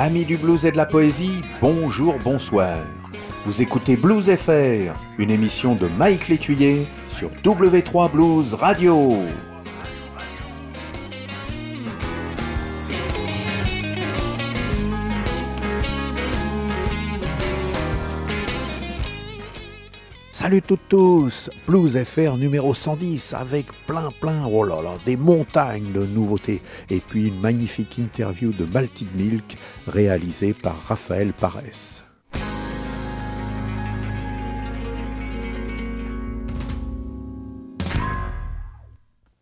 Amis du blues et de la poésie, bonjour, bonsoir. Vous écoutez Blues FR, une émission de Mike Létuyer sur W3 Blues Radio. Salut tous, Blues FR numéro 110 avec plein plein, oh là là, des montagnes de nouveautés et puis une magnifique interview de Malted Milk réalisée par Raphaël Parès.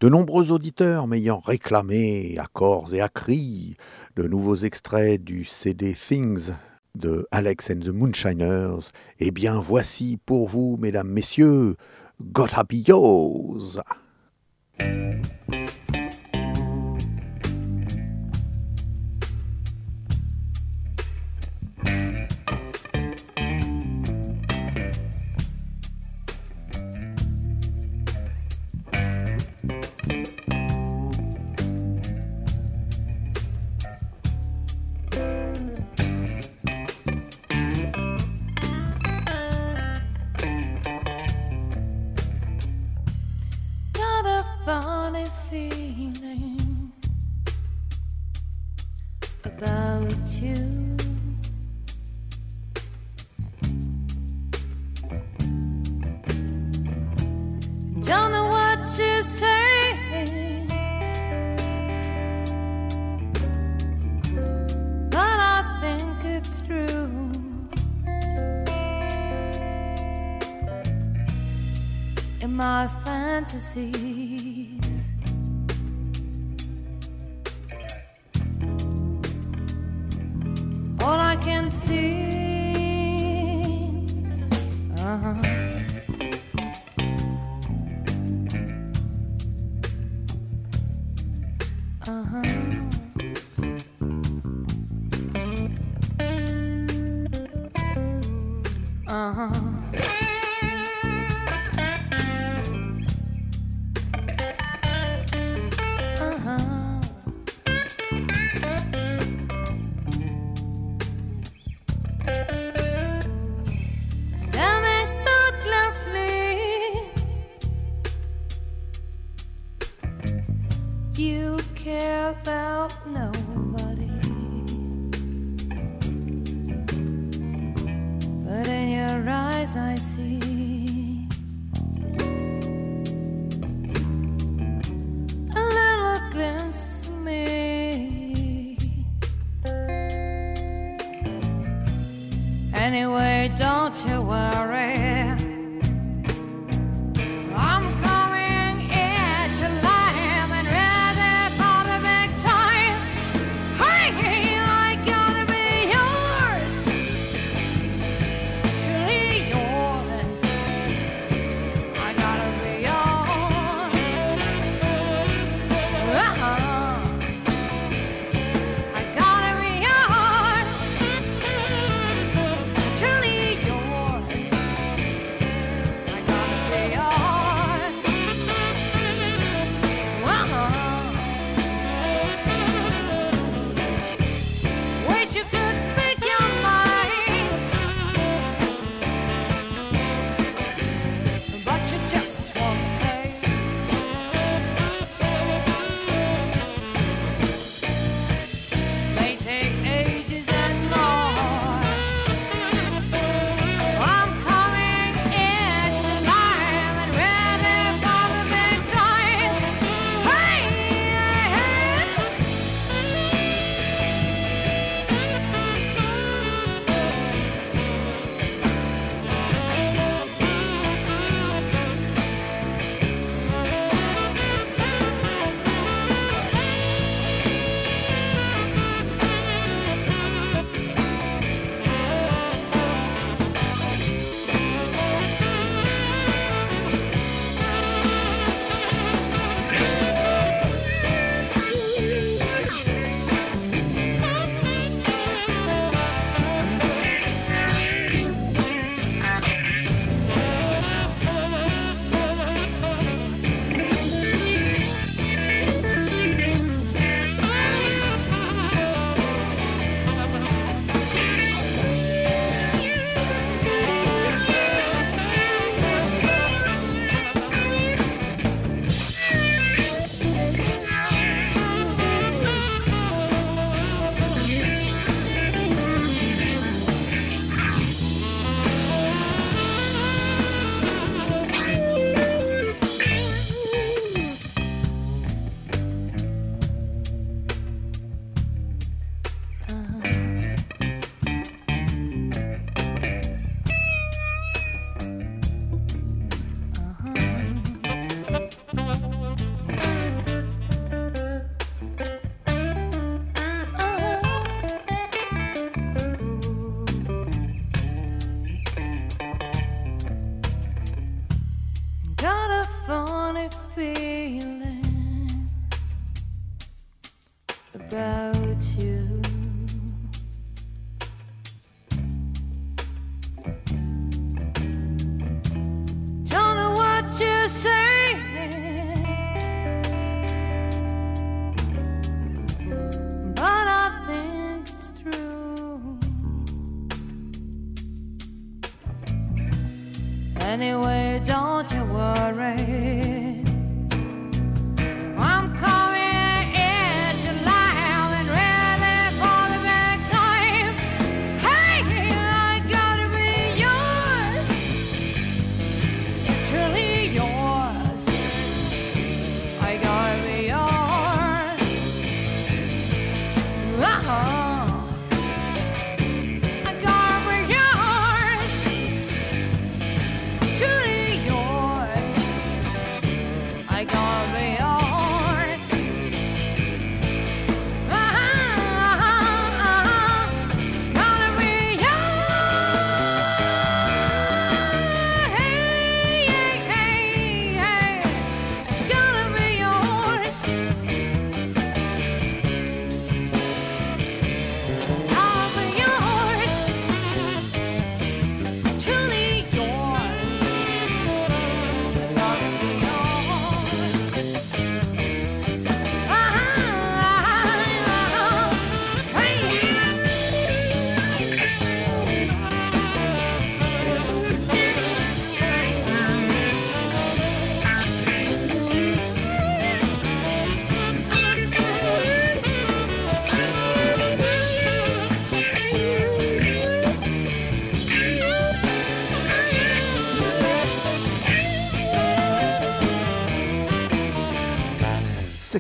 De nombreux auditeurs m'ayant réclamé à corps et à cris de nouveaux extraits du CD Things de Alex and the Moonshiners, eh bien voici pour vous, mesdames, messieurs, Gotta Be Yours.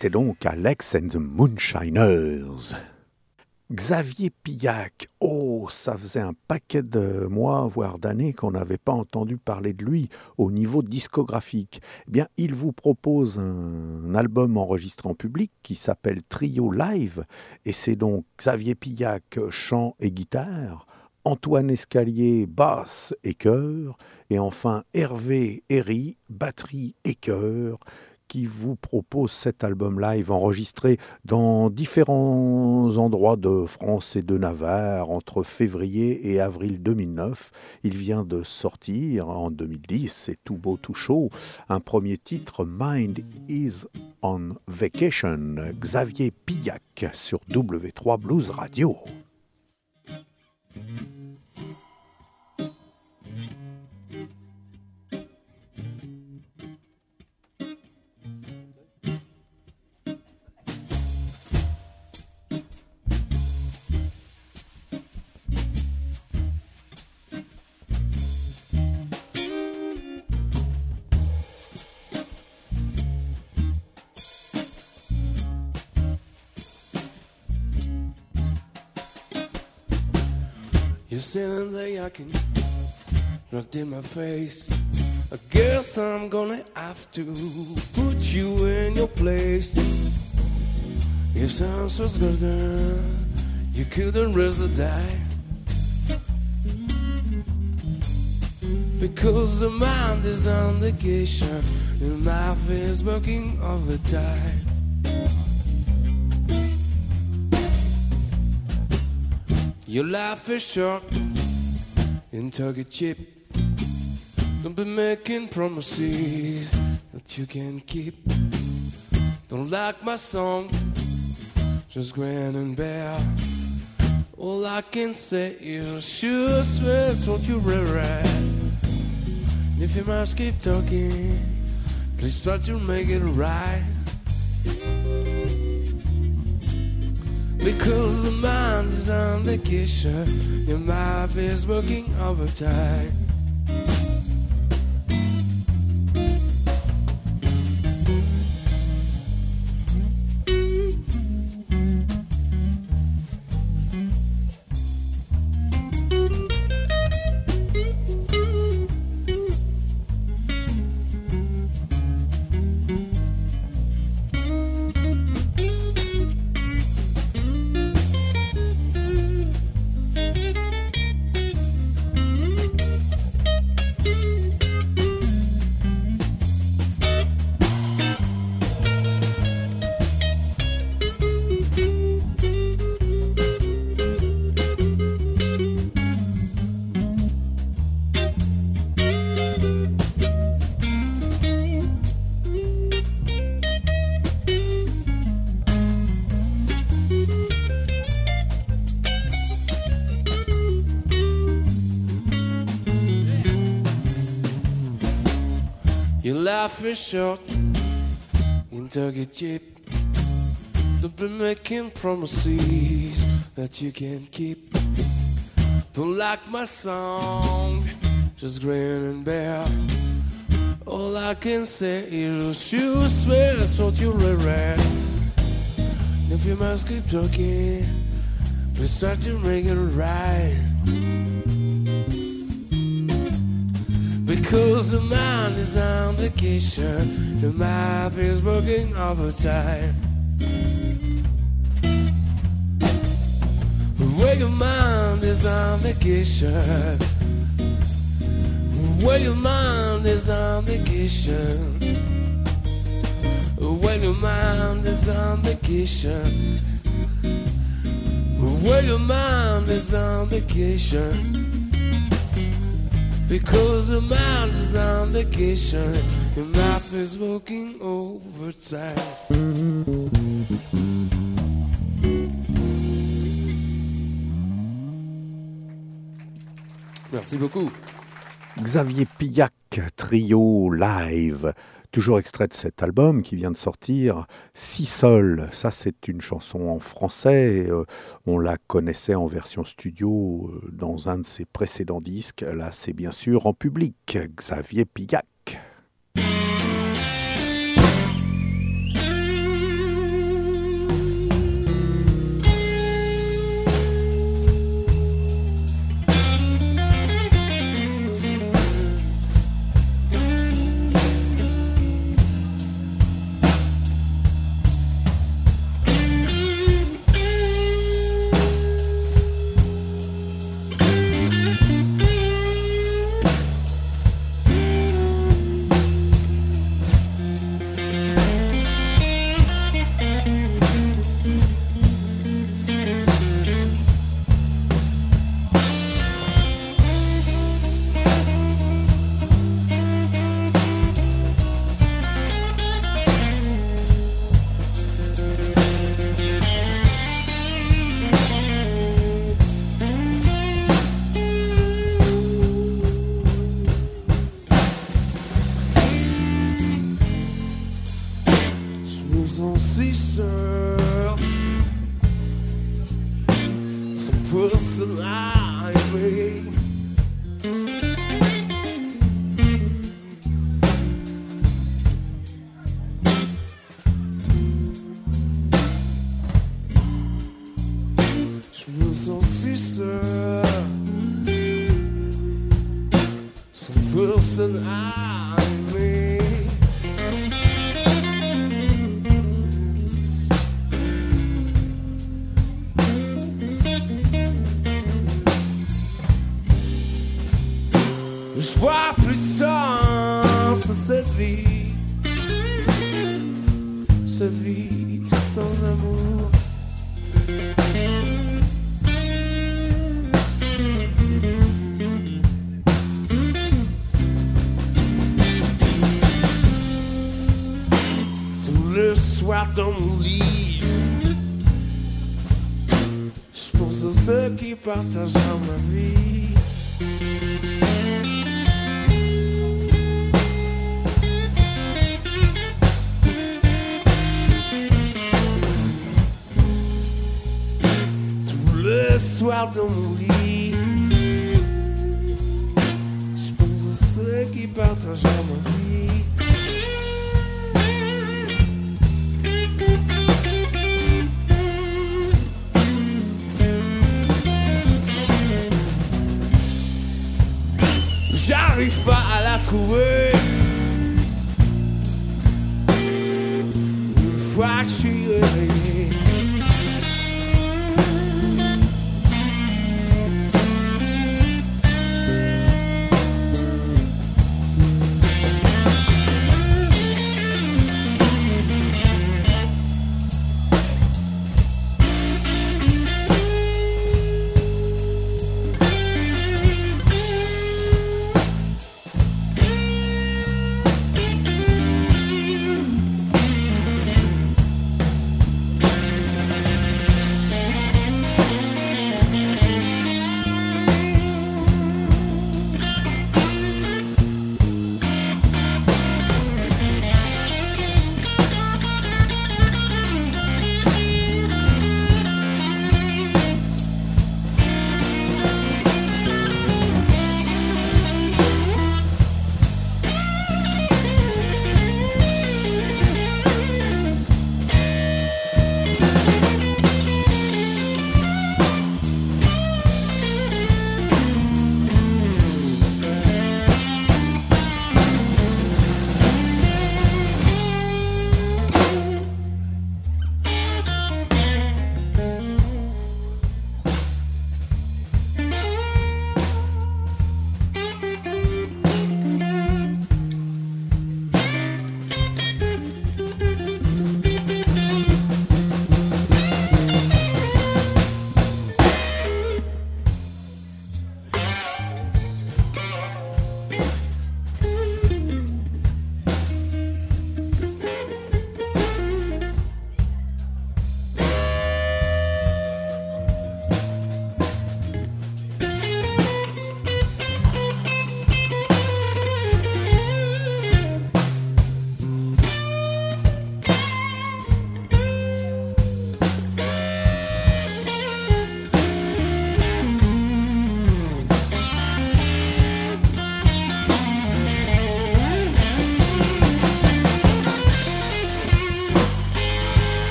C'était donc Alex and the Moonshiners. Xavier Pillac, oh, ça faisait un paquet de mois, voire d'années qu'on n'avait pas entendu parler de lui au niveau discographique. Eh bien, il vous propose un album enregistré en public qui s'appelle Trio Live, et c'est donc Xavier Pillac, chant et guitare, Antoine Escalier, basse et chœur, et enfin Hervé Herry, batterie et chœur, qui vous propose cet album live enregistré dans différents endroits de France et de Navarre entre février et avril 2009. Il vient de sortir en 2010, c'est tout beau, tout chaud, un premier titre, Mind is on Vacation, Xavier Pillac sur W3 Blues Radio. You're sitting there yucking right in my face. I guess I'm gonna have to put you in your place. Your sound was good, you couldn't resist die. Because the mind is on the vacation, and life is working overtime. Your life is short and target chip. Don't be making promises that you can't keep. Don't like my song, just grin and bear. All I can say is sure swear what you read. And if you must keep talking, please try to make it right. Because the mind is on vacation, your life is working overtime. Life is short. Into get cheap. Don't be making promises that you can't keep. Don't like my song, just grin and bear. All I can say is you swear that's what you read. If you must keep talking, please start to make it right. Because the mind is on vacation, the mind is working overtime. When your mind is on vacation, when your mind is on vacation, when your mind is on vacation, when your mind is on vacation. Because the mind is on vacation, your mouth is working overtime. Merci beaucoup. Xavier Pillac, trio live, toujours extrait de cet album qui vient de sortir, Si Sol. Ça, c'est une chanson en français. euh, on la connaissait en version studio euh, dans un de ses précédents disques. Là, c'est bien sûr en public. Xavier Pillac. Ceux qui partagent ma vie. Tout le soir dans mon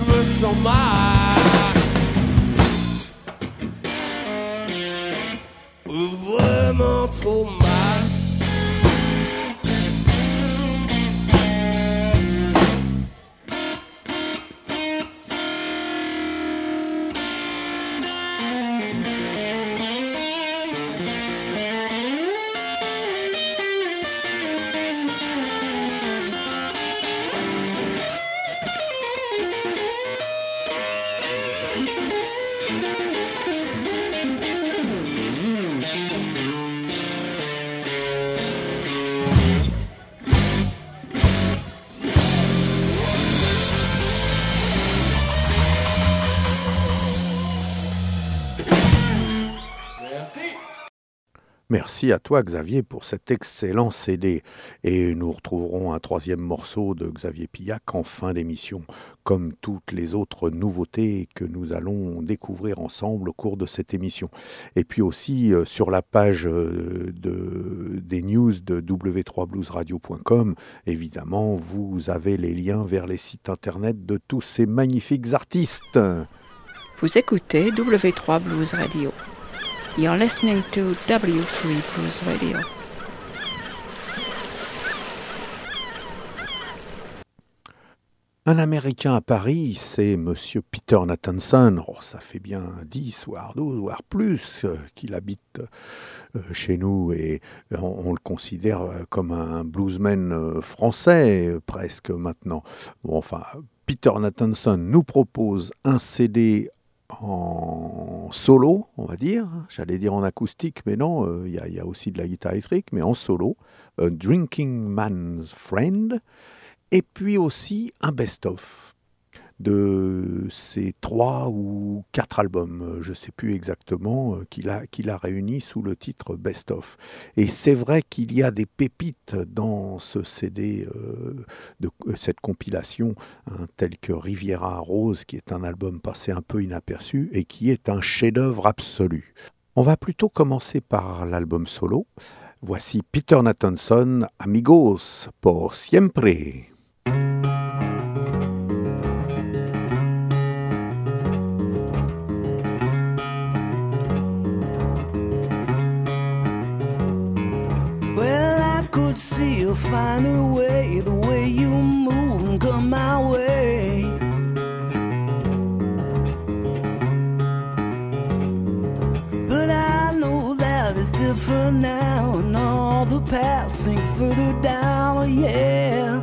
ça où je Merci à toi Xavier pour cet excellent CD et nous retrouverons un troisième morceau de Xavier Pillac en fin d'émission comme toutes les autres nouveautés que nous allons découvrir ensemble au cours de cette émission. Et puis aussi euh, sur la page euh, de, des news de w3bluesradio.com, évidemment, vous avez les liens vers les sites internet de tous ces magnifiques artistes. Vous écoutez W3 Blues Radio. You're listening to W3 Blues Radio. Un Américain à Paris, c'est Monsieur Peter Nathanson. Oh, ça fait bien 10, voire 12, voire plus euh, qu'il habite euh, chez nous et on, le considère euh, comme un bluesman français presque maintenant. Enfin, Peter Nathanson nous propose un CD en solo, on va dire. J'allais dire en acoustique, mais non, euh, il y, a- aussi de la guitare électrique, mais en solo. A Drinking Man's Friend. Et puis aussi un best-of de ces trois ou quatre albums, euh, je ne sais plus exactement, euh, qu'il a, qu'il a réunis sous le titre Best of. Et c'est vrai qu'il y a des pépites dans ce CD, euh, de cette compilation, hein, tel que Riviera Rose, qui est un album passé un peu inaperçu et qui est un chef-d'œuvre absolu. On va plutôt commencer par l'album solo. Voici Peter Nathanson, Amigos, por siempre. See you find a way, the way you move and come my way. But I know that it's different now, and all the paths sink further down. Oh, yeah.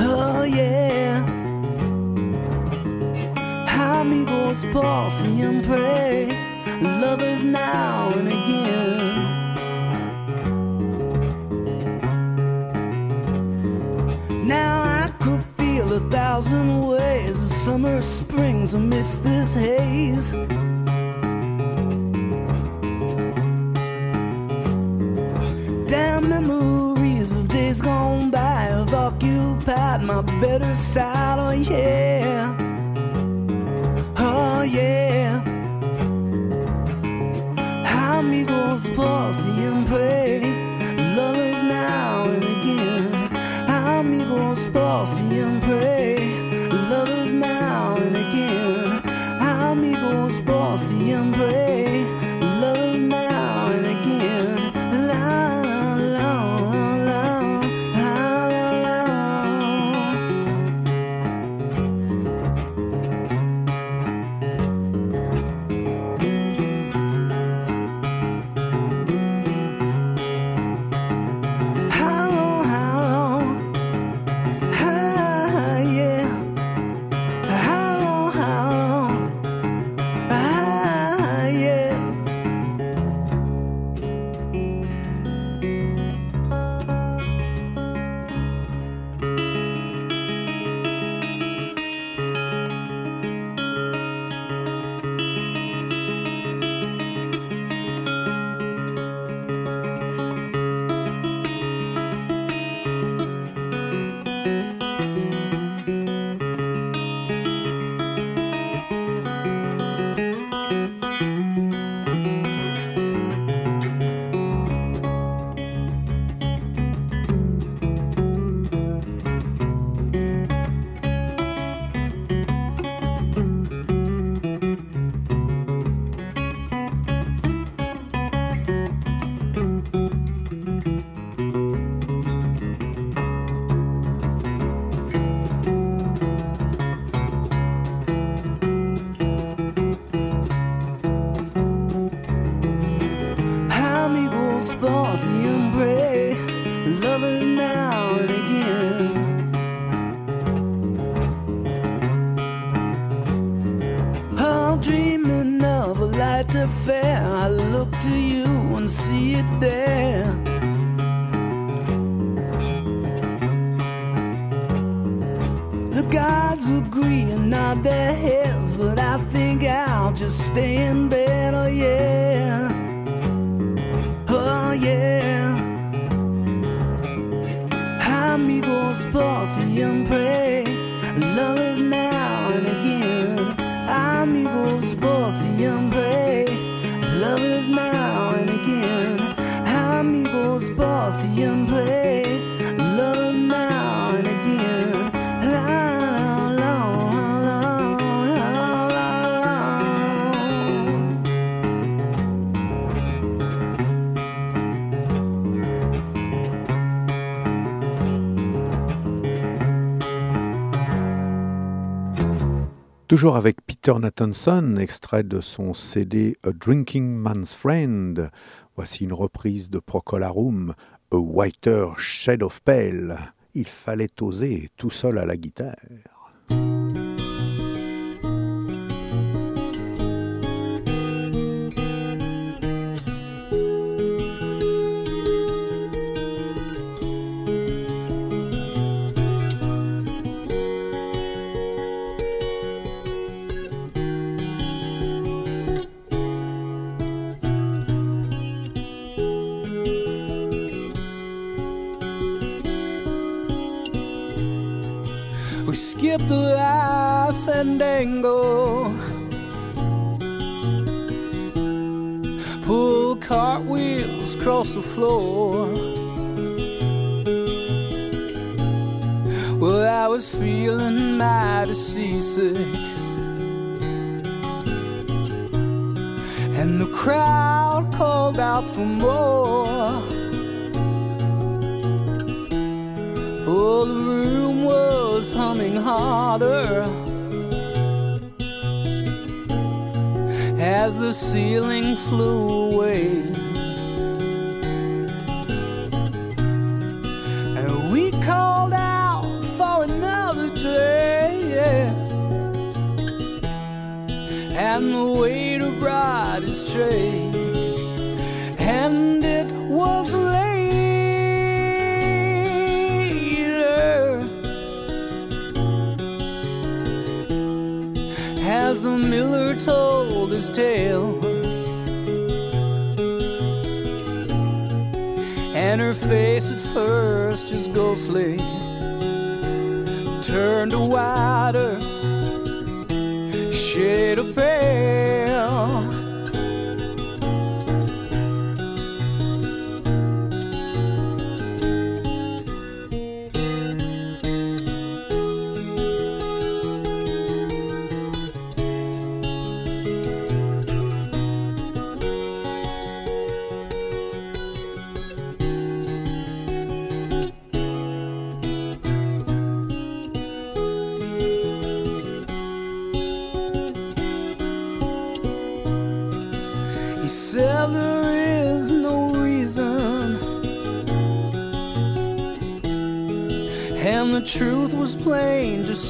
Oh, yeah. Amigos, por siempre. Lovers now and amidst this haze. Damn the memories of days gone by have occupied my better side. Oh yeah, oh yeah. Now and again. Amigos por Toujours avec Peter Nathanson, extrait de son CD A Drinking Man's Friend. Voici une reprise de Procolarum, A Whiter Shade of Pale. Il fallait oser tout seul à la guitare. Skip the life fandango. Pull cartwheels across the floor. Well, I was feeling mighty seasick. And the crowd called out for more. Oh, the room was humming harder as the ceiling flew away. And we called out for another day. yeah. And the waiter brought his tray. And it was And her face at first is ghostly, turned to whiter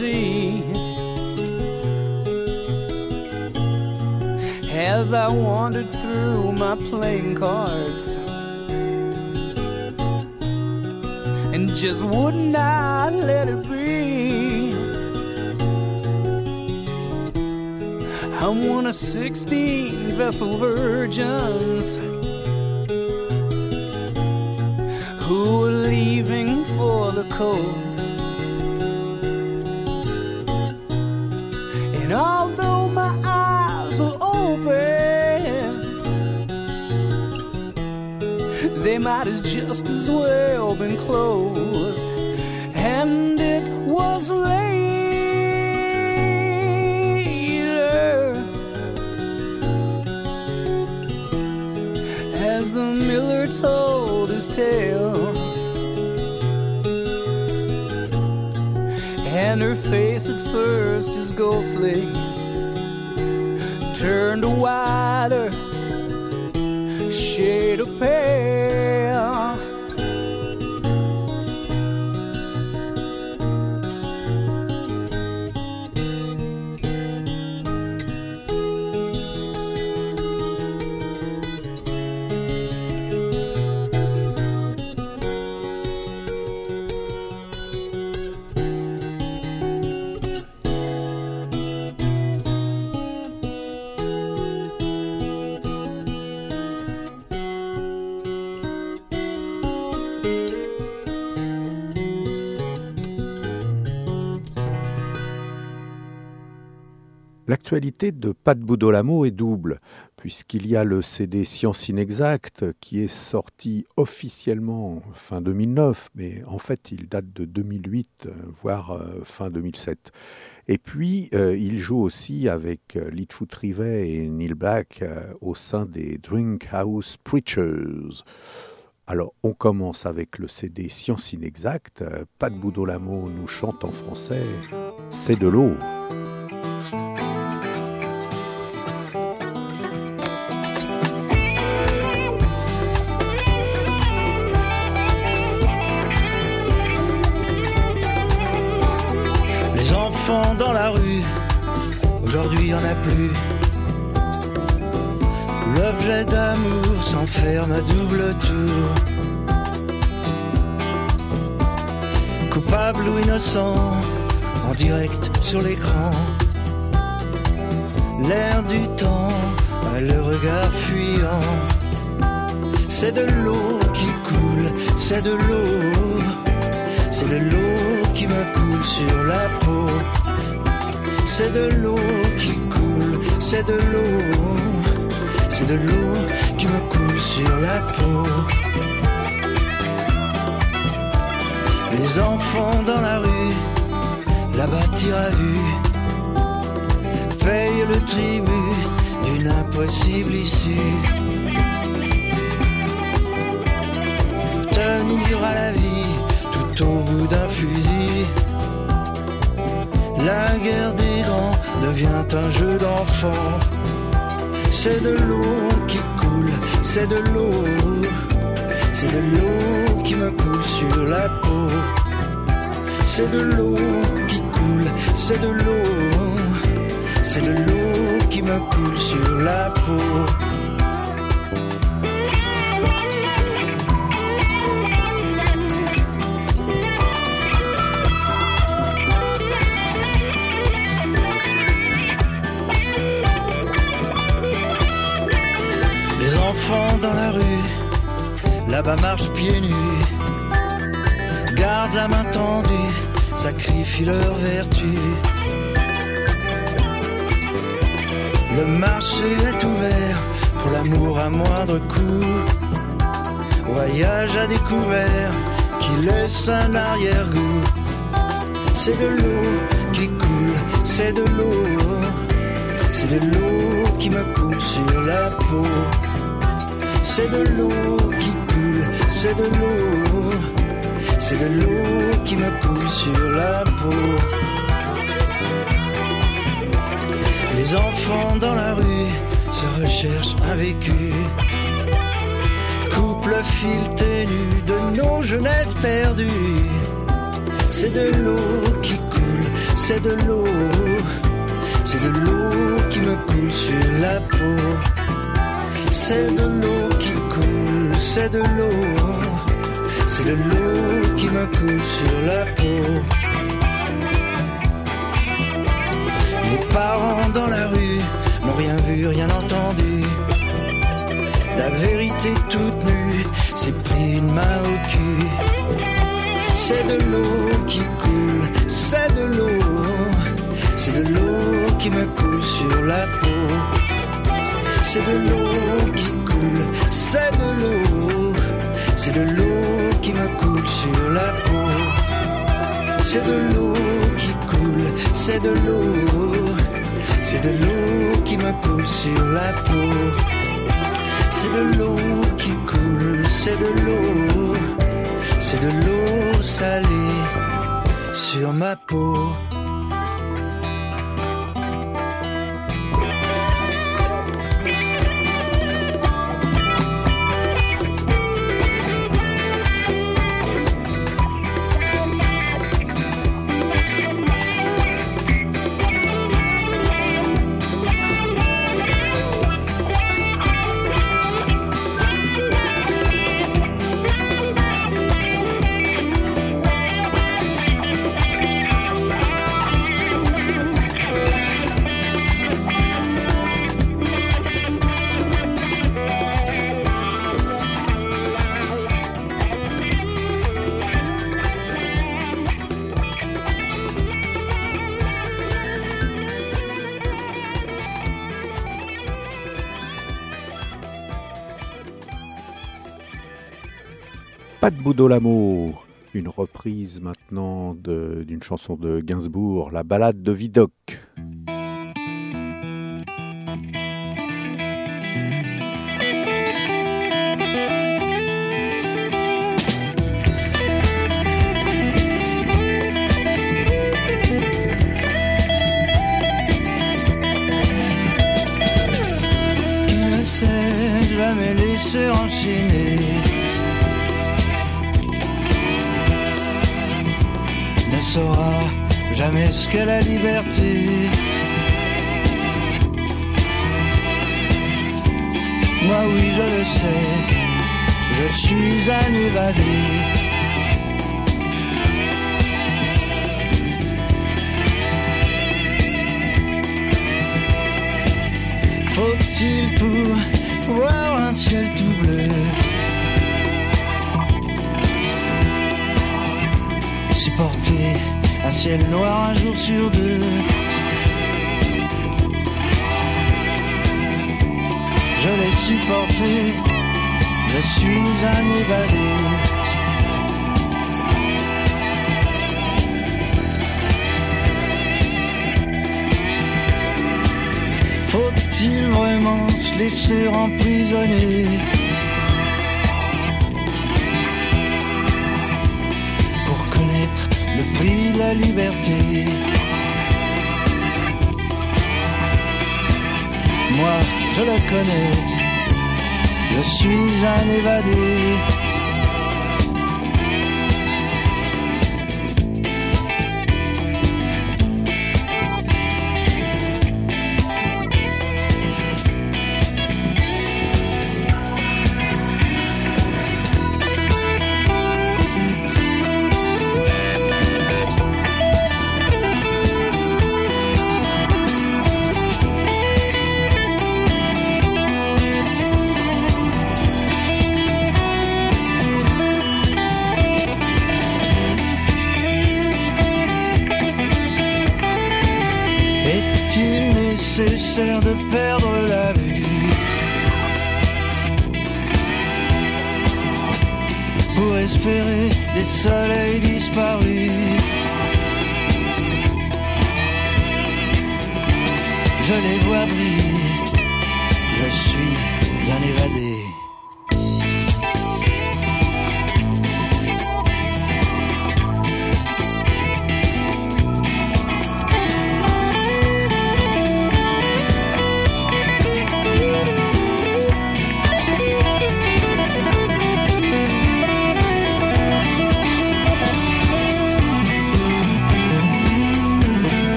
see. As I wandered through my playing cards and just would not let it be. I'm one of 16 vessel virgins And although my eyes were open, they might as just as well been closed. And it was later as the miller told his tale. And her face at first is ghostly turned a wider shade of pale. L'actualité de Pat Boudolamo est double, puisqu'il y a le CD Science Inexacte qui est sorti officiellement fin 2009, mais en fait il date de 2008, euh, voire euh, fin 2007. Et puis euh, il joue aussi avec Litfoot Rivet et Neil Black au sein des Drink House Preachers. Alors, on commence avec le CD Science Inexacte. Pat Boudolamo nous chante en français C'est de l'eau. Dans la rue, aujourd'hui y en a plus. L'objet d'amour s'enferme à double tour. Coupable ou innocent, en direct sur l'écran. L'air du temps a le regard fuyant. C'est de l'eau qui coule, c'est de l'eau. C'est de l'eau qui me coule sur la peau. C'est de l'eau qui coule, c'est de l'eau. C'est de l'eau qui me coule sur la peau. Les enfants dans la rue, là-bas à vue, payent le tribut d'une impossible issue. Tenir à la vie tout au bout d'un fusil. La guerre des devient un jeu d'enfant. C'est de l'eau qui coule, c'est de l'eau. C'est de l'eau qui me coule sur la peau. C'est de l'eau qui coule, c'est de l'eau. C'est de l'eau qui me coule sur la peau. Enfants dans la rue, là-bas marchent pieds nus, gardent la main tendue, sacrifient leur vertu. Le marché est ouvert pour l'amour à moindre coût. Voyage à découvert qui laisse un arrière-goût. C'est de l'eau qui coule, c'est de l'eau. C'est de l'eau qui me coule sur la peau. C'est de l'eau qui coule, c'est de l'eau. C'est de l'eau qui me coule sur la peau. Les enfants dans la rue se recherchent un vécu. Coupe le fil ténu de nos jeunesses perdues. C'est de l'eau qui coule, c'est de l'eau. C'est de l'eau qui me coule sur la peau. C'est de l'eau qui coule, c'est de l'eau. C'est de l'eau qui me coule sur la peau. Mes parents dans la rue n'ont rien vu, rien entendu. La vérité toute nue s'est pris une main au cul. C'est de l'eau qui coule, c'est de l'eau. C'est de l'eau qui me coule sur la peau. C'est de l'eau qui coule, c'est de l'eau. C'est de l'eau qui me coule sur la peau. C'est de l'eau qui coule, c'est de l'eau. C'est de l'eau qui me coule sur la peau. C'est de l'eau qui coule, c'est de l'eau. C'est de l'eau salée sur ma peau. Boudolamo, une reprise maintenant d'une chanson de Gainsbourg, la balade de Vidocq. jamais laisser enchaîner. Saura jamais ce qu'est la liberté. Moi oui je le sais, je suis un évadé. Faut-il pour un ciel noir un jour sur deux. Je l'ai supporté, je suis un évadé. Faut-il vraiment se laisser emprisonner? Moi, je le connais, je suis un évadé.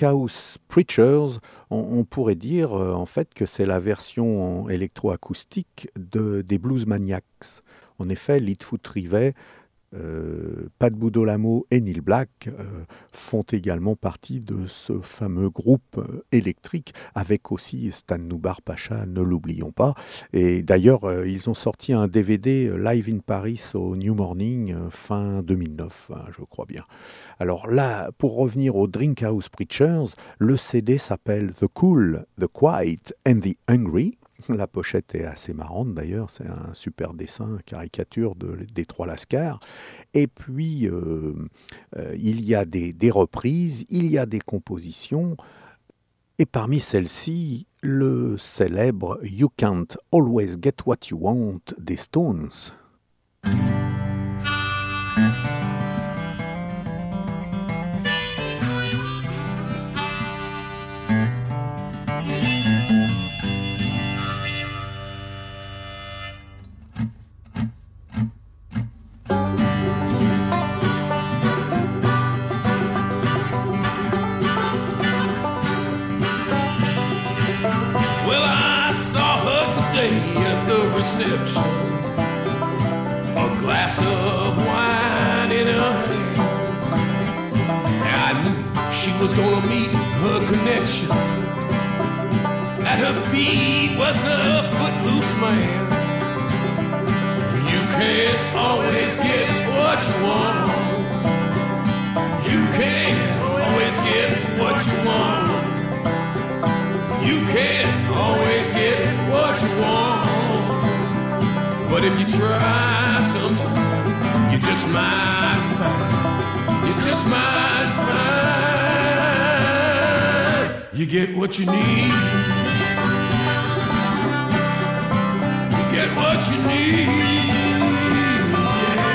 Drinkhouse Preachers, on, pourrait dire euh, en fait que c'est la version électroacoustique de, des Blues Maniacs. En effet, Litfoot Rivet, euh, Pat Boudolamo et Neil Black euh, font également partie de ce fameux groupe euh, électrique, avec aussi Stan Noubar Pacha, ne l'oublions pas. Et d'ailleurs, ils ont sorti un DVD Live in Paris au New Morning fin 2009, hein, je crois bien. Alors là, pour revenir aux Drinkhouse Preachers, le CD s'appelle The Cool, The Quiet and the Hungry. La pochette est assez marrante d'ailleurs, c'est un super dessin, caricature de, des trois Lascars. Et puis, euh, euh, il y a des reprises, il y a des compositions, et parmi celles-ci, le célèbre You Can't Always Get What You Want des Stones. She was gonna meet her connection. At her feet was a footloose man. You can't always get what you want. You can't always get what you want. You can't always get what you want. But if you try sometime, you just might find. You just might find. You get what you need. You get what you need. Yeah.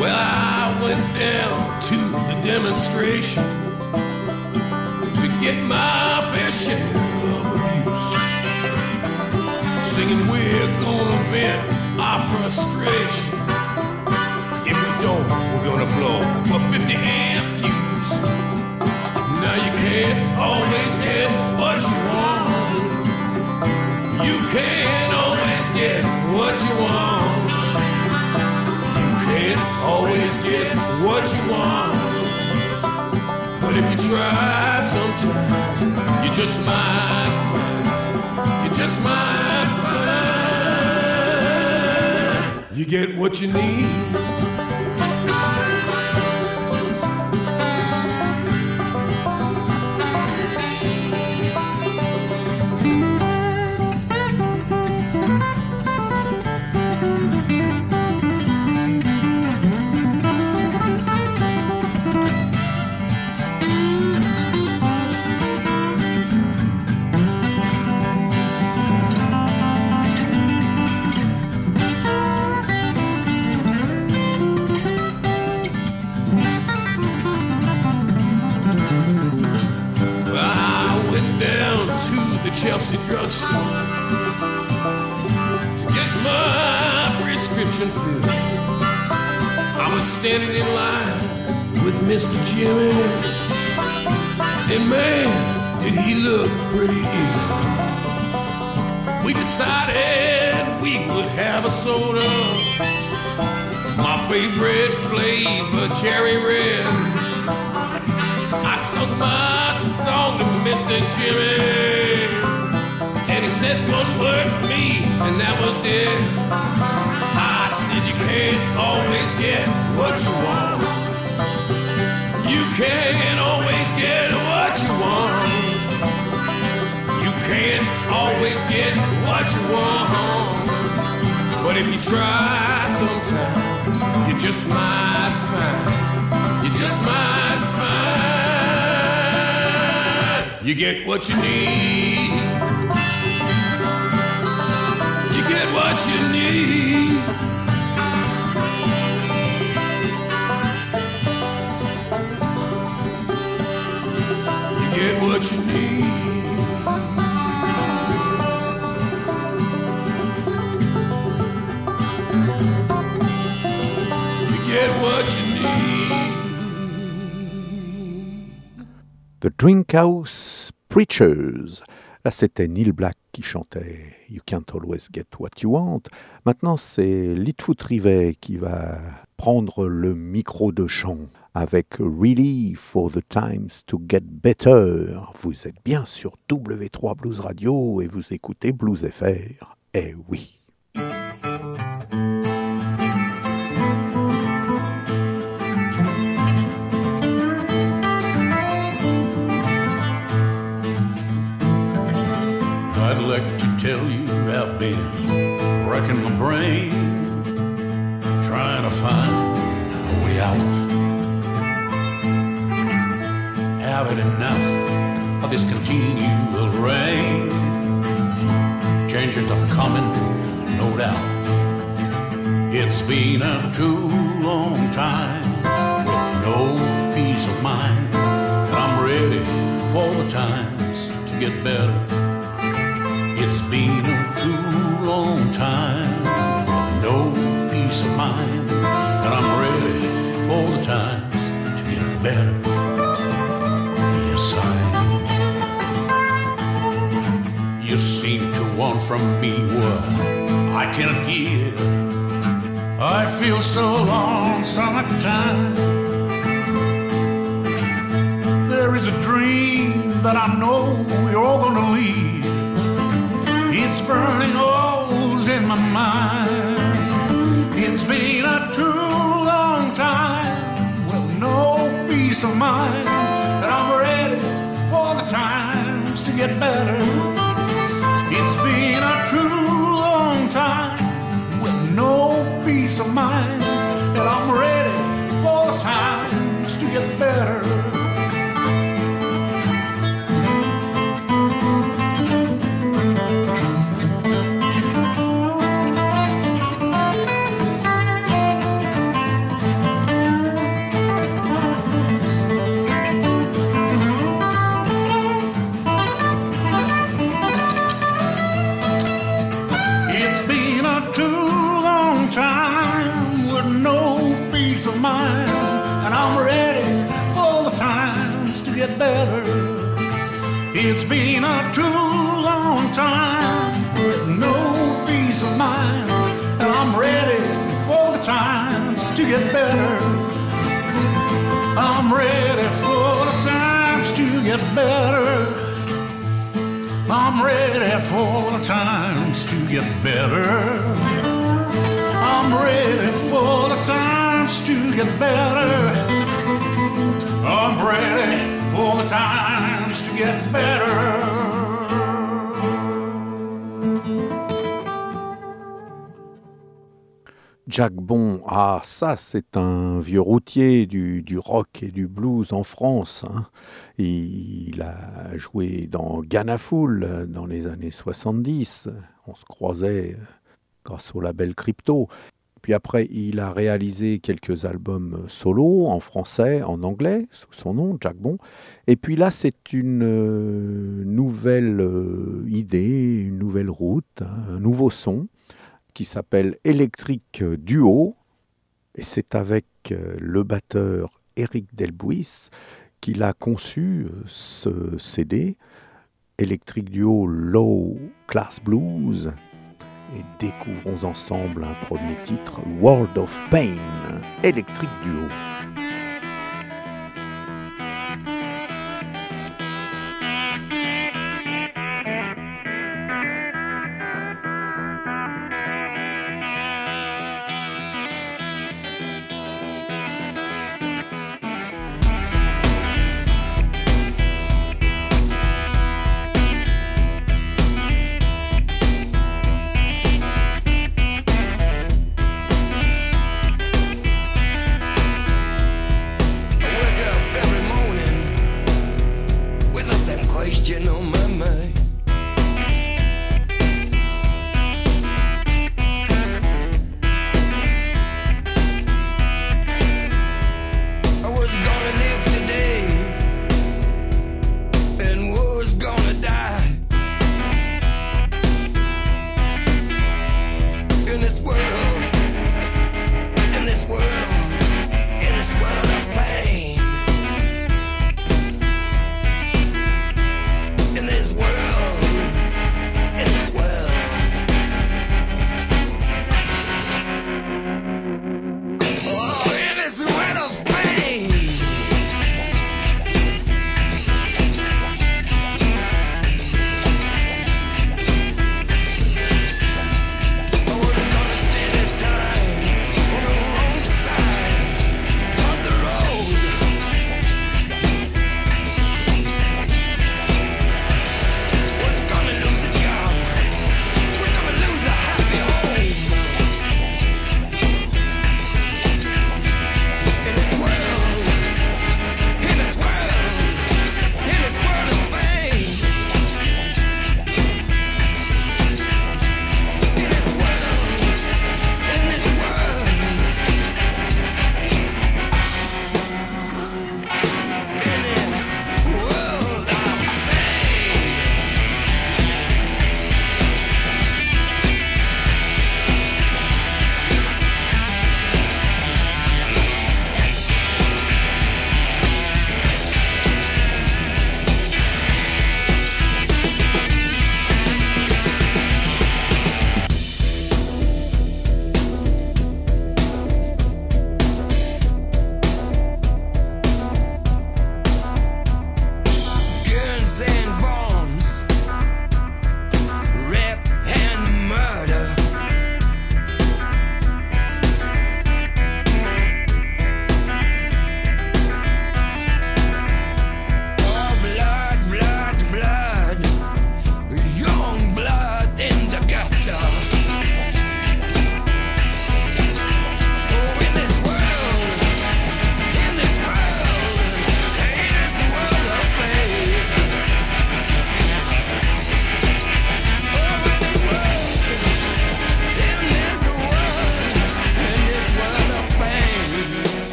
Well, I went down to the demonstration to get my fair share of abuse. Singing, we're gonna vent our frustration. If we don't, we're gonna blow a 50 amp. Now you can't always get what you want. You can't always get what you want. You can't always get what you want. But if you try sometimes, you just might find. You just might find. You get what you need. Jimmy, and man, did he look pretty ill. We decided we would have a soda, my favorite flavor, cherry red. I sung my song to Mr. Jimmy. And he said one word to me, and that was it. I said, You can't always get what you want. You can't always get what you want. You can't always get what you want. But if you try sometime, you just might find. You just might find. You get what you need. You get what you need. Get what you need. The Drinkhouse Preachers. Là, c'était Neil Black qui chantait You Can't Always Get What You Want. Maintenant, c'est Litfoot Rivet qui va prendre le micro de chant avec Really for the Times to Get Better. Vous êtes bien sur W3 Blues Radio et vous écoutez Blues FR. Eh oui. I'd like to tell you I've been racking my brain, trying to find a way out. Have had enough of this continual rain. Changes are coming, no doubt. It's been a too long time with no peace of mind, and I'm ready for the times to get better. from me what I can give. I feel so long summertime. There is a dream that I know you're all gonna leave. It's burning holes in my mind. It's been a too long time with no peace of mind that I'm ready for the times to get better. peace of mind. I'm ready for the times to get better. I'm ready for the times to get better. I'm ready for the times to get better. I'm ready for the times to get better. Jack Bon, ah ça c'est un vieux routier du, du rock et du blues en France. hein. Il a joué dans Ghana Fool dans les années 70. On se croisait grâce au label Crypto. Puis après, il a réalisé quelques albums solo en français, en anglais, sous son nom, Jack Bon. Et puis là, c'est une euh, nouvelle euh, idée, une nouvelle route, hein, un nouveau son qui s'appelle Electric Duo. Et c'est avec euh, le batteur Eric Delbuis qu'il a conçu euh, ce CD, Electric Duo Low Class Blues. Et découvrons ensemble un premier titre, World of Pain, Electric Duo.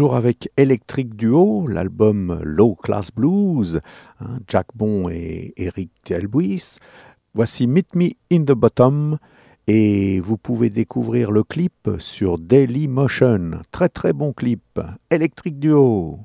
Toujours avec Electric Duo, l'album Low Class Blues, hein, Jack Bon et Eric Delbuis. Voici Meet Me in the Bottom et vous pouvez découvrir le clip sur Daily Motion. Très très bon clip. Electric Duo.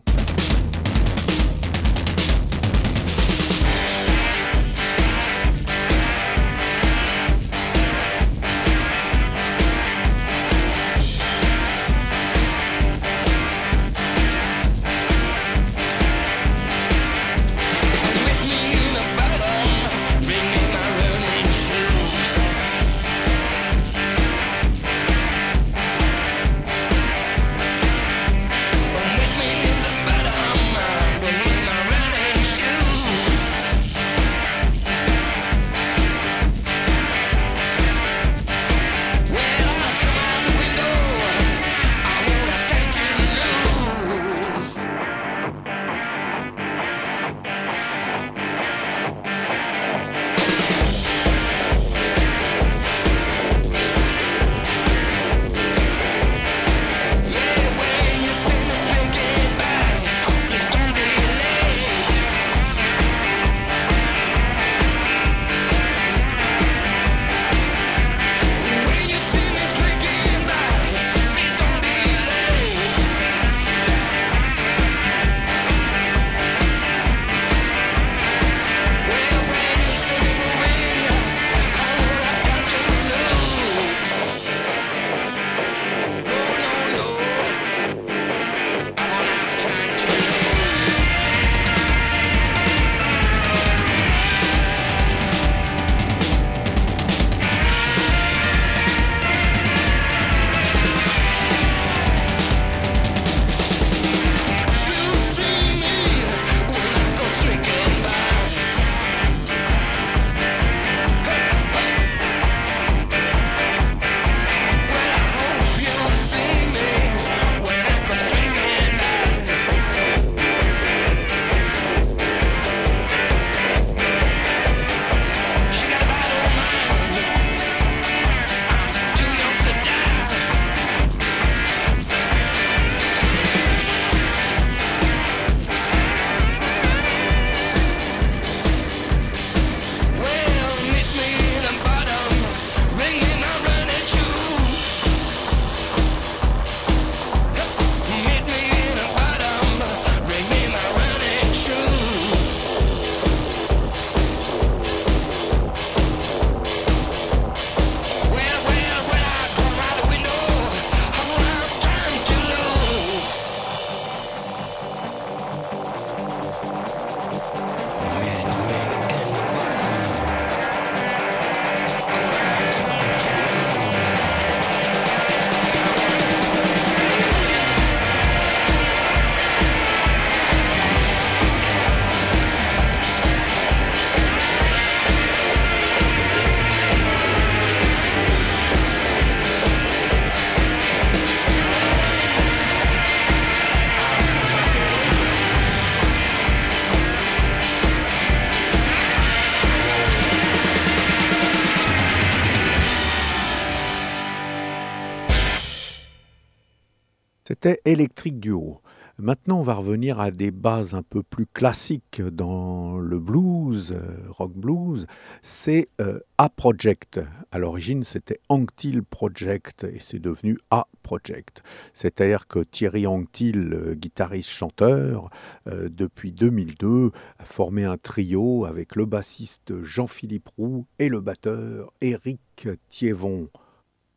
Revenir à des bases un peu plus classiques dans le blues, euh, rock blues. C'est euh, A Project. À l'origine, c'était Anctil Project et c'est devenu A Project. C'est-à-dire que Thierry Anctil, euh, guitariste-chanteur, depuis 2002, a formé un trio avec le bassiste Jean-Philippe Roux et le batteur Éric Thiévon.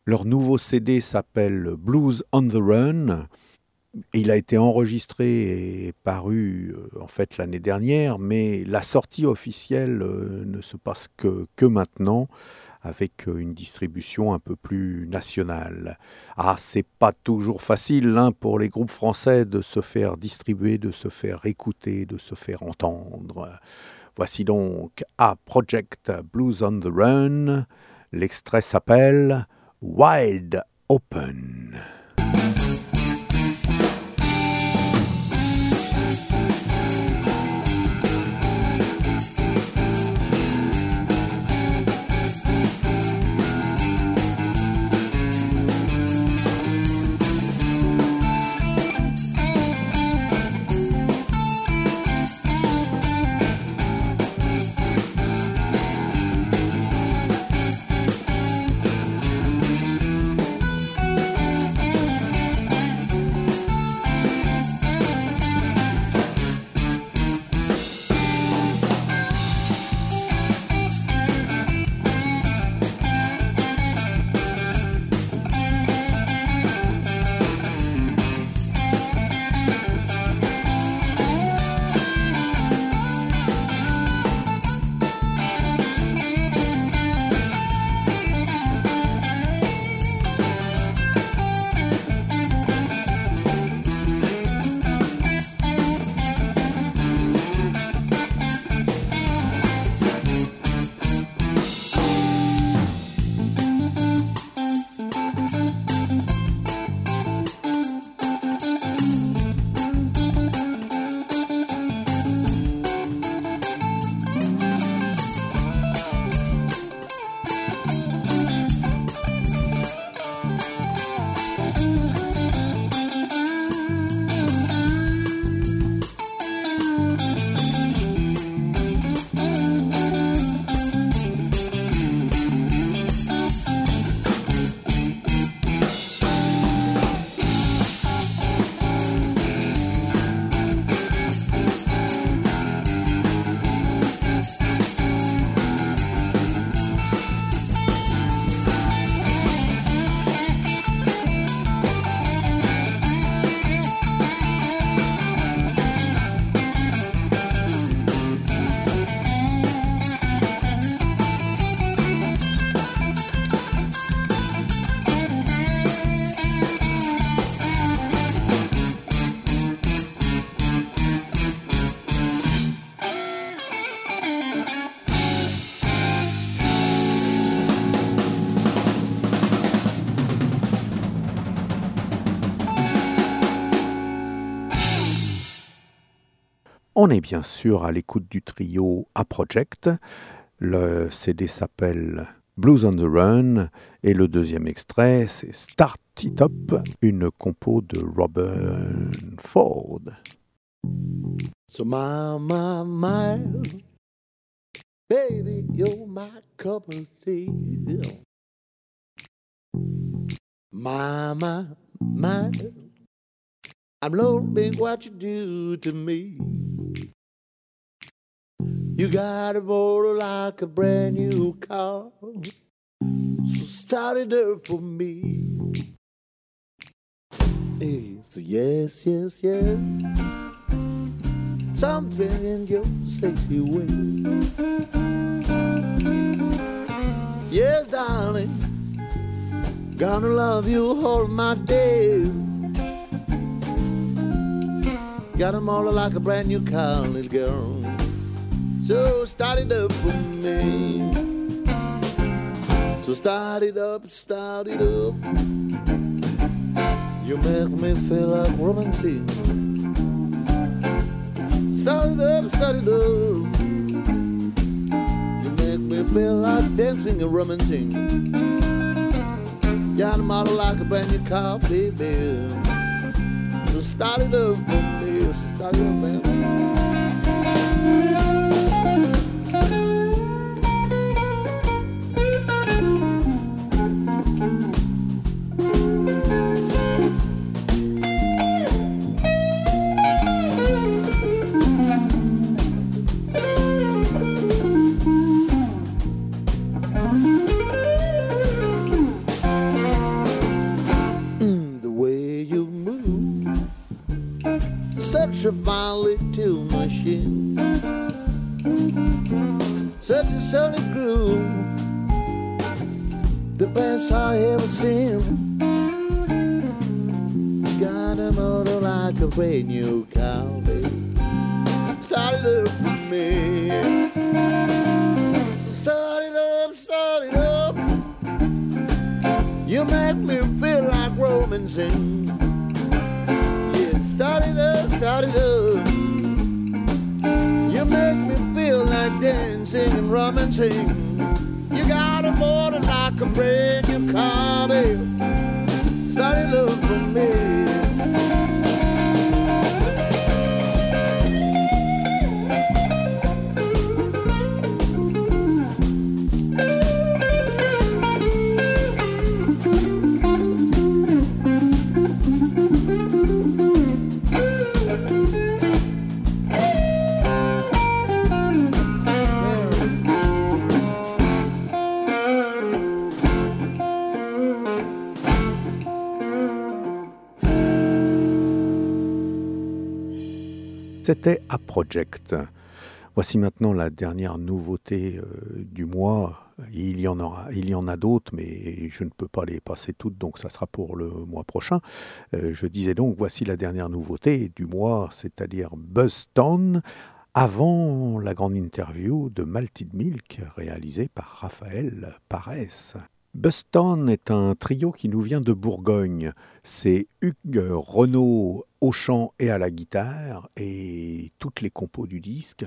Leur nouveau CD s'appelle Blues on the Run. Il a été enregistré et paru euh, en fait l'année dernière, mais la sortie officielle euh, ne se passe que, maintenant avec euh, une distribution un peu plus nationale. Ah, c'est pas toujours facile hein, pour les groupes français de se faire distribuer, de se faire écouter, de se faire entendre. Voici donc A Project Blues on the Run. L'extrait s'appelle Wild Open. On est bien sûr à l'écoute du trio A Project. Le CD s'appelle Blues on the Run et le deuxième extrait c'est Start It Up, une compo de Robert Ford. So my, my, baby, you're my cup of tea. My, my, what you do to me. You got a motor like a brand new car, so start it up for me. Hey, so yes, yes, yes something in your sexy way. Yes, darling, gonna love you all my days. Got 'em all like a brand new car, little girl. So start it up for me. So start it up, start it up. You make me feel like romancing. Start it up, start it up. You make me feel like dancing and romancing. Got a model like a brand new car, baby. So start it up for me, so start it up, man. C'était A Project. Voici maintenant la dernière nouveauté euh, du mois. Il y en aura, il y en a d'autres, mais je ne peux pas les passer toutes, donc ça sera pour le mois prochain. Euh, je disais donc, voici la dernière nouveauté du mois, c'est-à-dire Buzzton, avant la grande interview de Malted Milk réalisée par Raphaël Parès. Buston est un trio qui nous vient de Bourgogne. C'est Hugues Renaud au chant et à la guitare et toutes les compos du disque.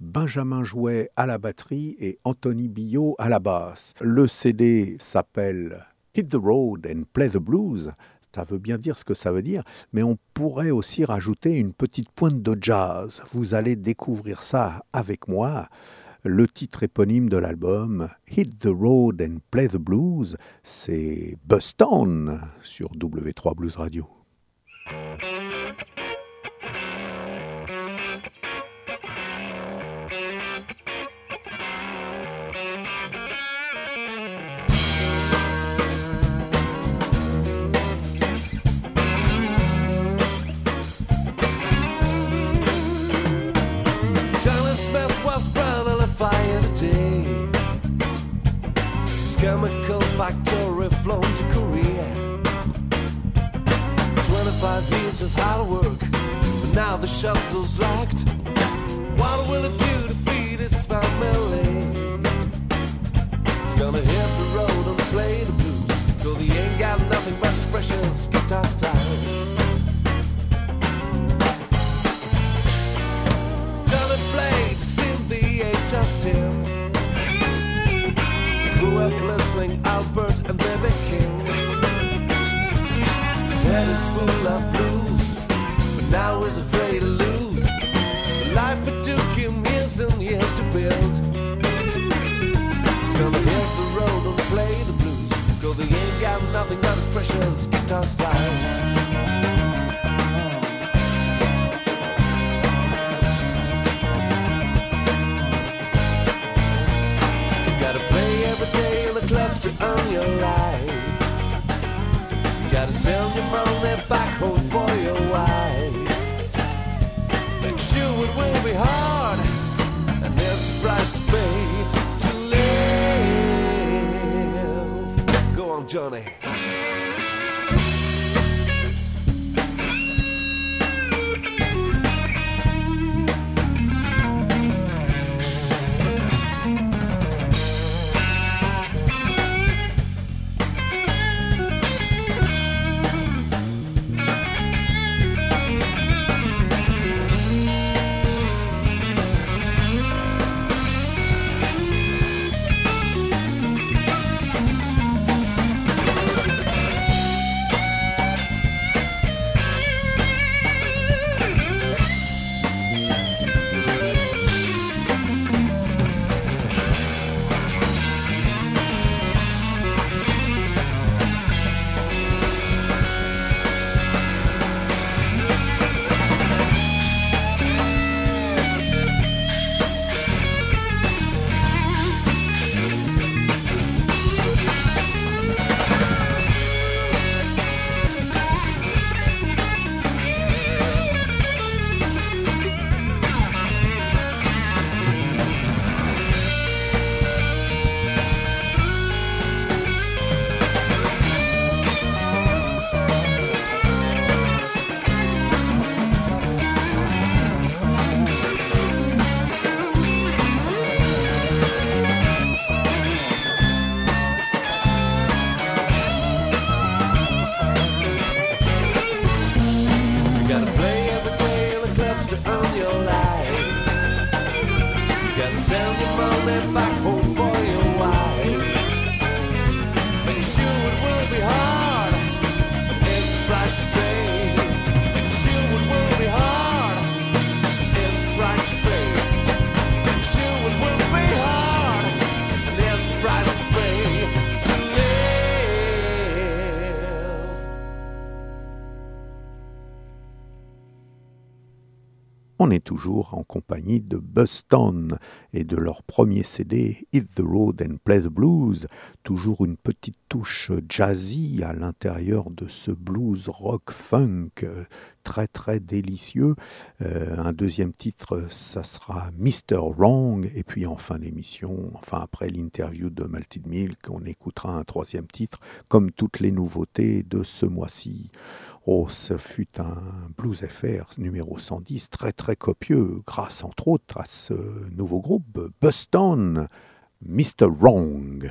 Benjamin Jouet à la batterie et Anthony Billot à la basse. Le CD s'appelle Hit the Road and Play the Blues. Ça veut bien dire ce que ça veut dire, mais on pourrait aussi rajouter une petite pointe de jazz. Vous allez découvrir ça avec moi. Le titre éponyme de l'album, Hit the Road and Play the Blues, c'est Buston sur W3 Blues Radio. on est toujours en compagnie de Buston et de leur premier CD Hit the Road and Play the Blues, toujours une petite touche jazzy à l'intérieur de ce blues rock funk euh, très très délicieux. Euh, un deuxième titre, ça sera Mr. Wrong. Et puis en fin d'émission, enfin après l'interview de Malted Milk, on écoutera un troisième titre, comme toutes les nouveautés de ce mois-ci. Oh, ce fut un blues FR numéro 110, très très copieux, grâce entre autres à ce nouveau groupe, Buston, Mr. Wrong.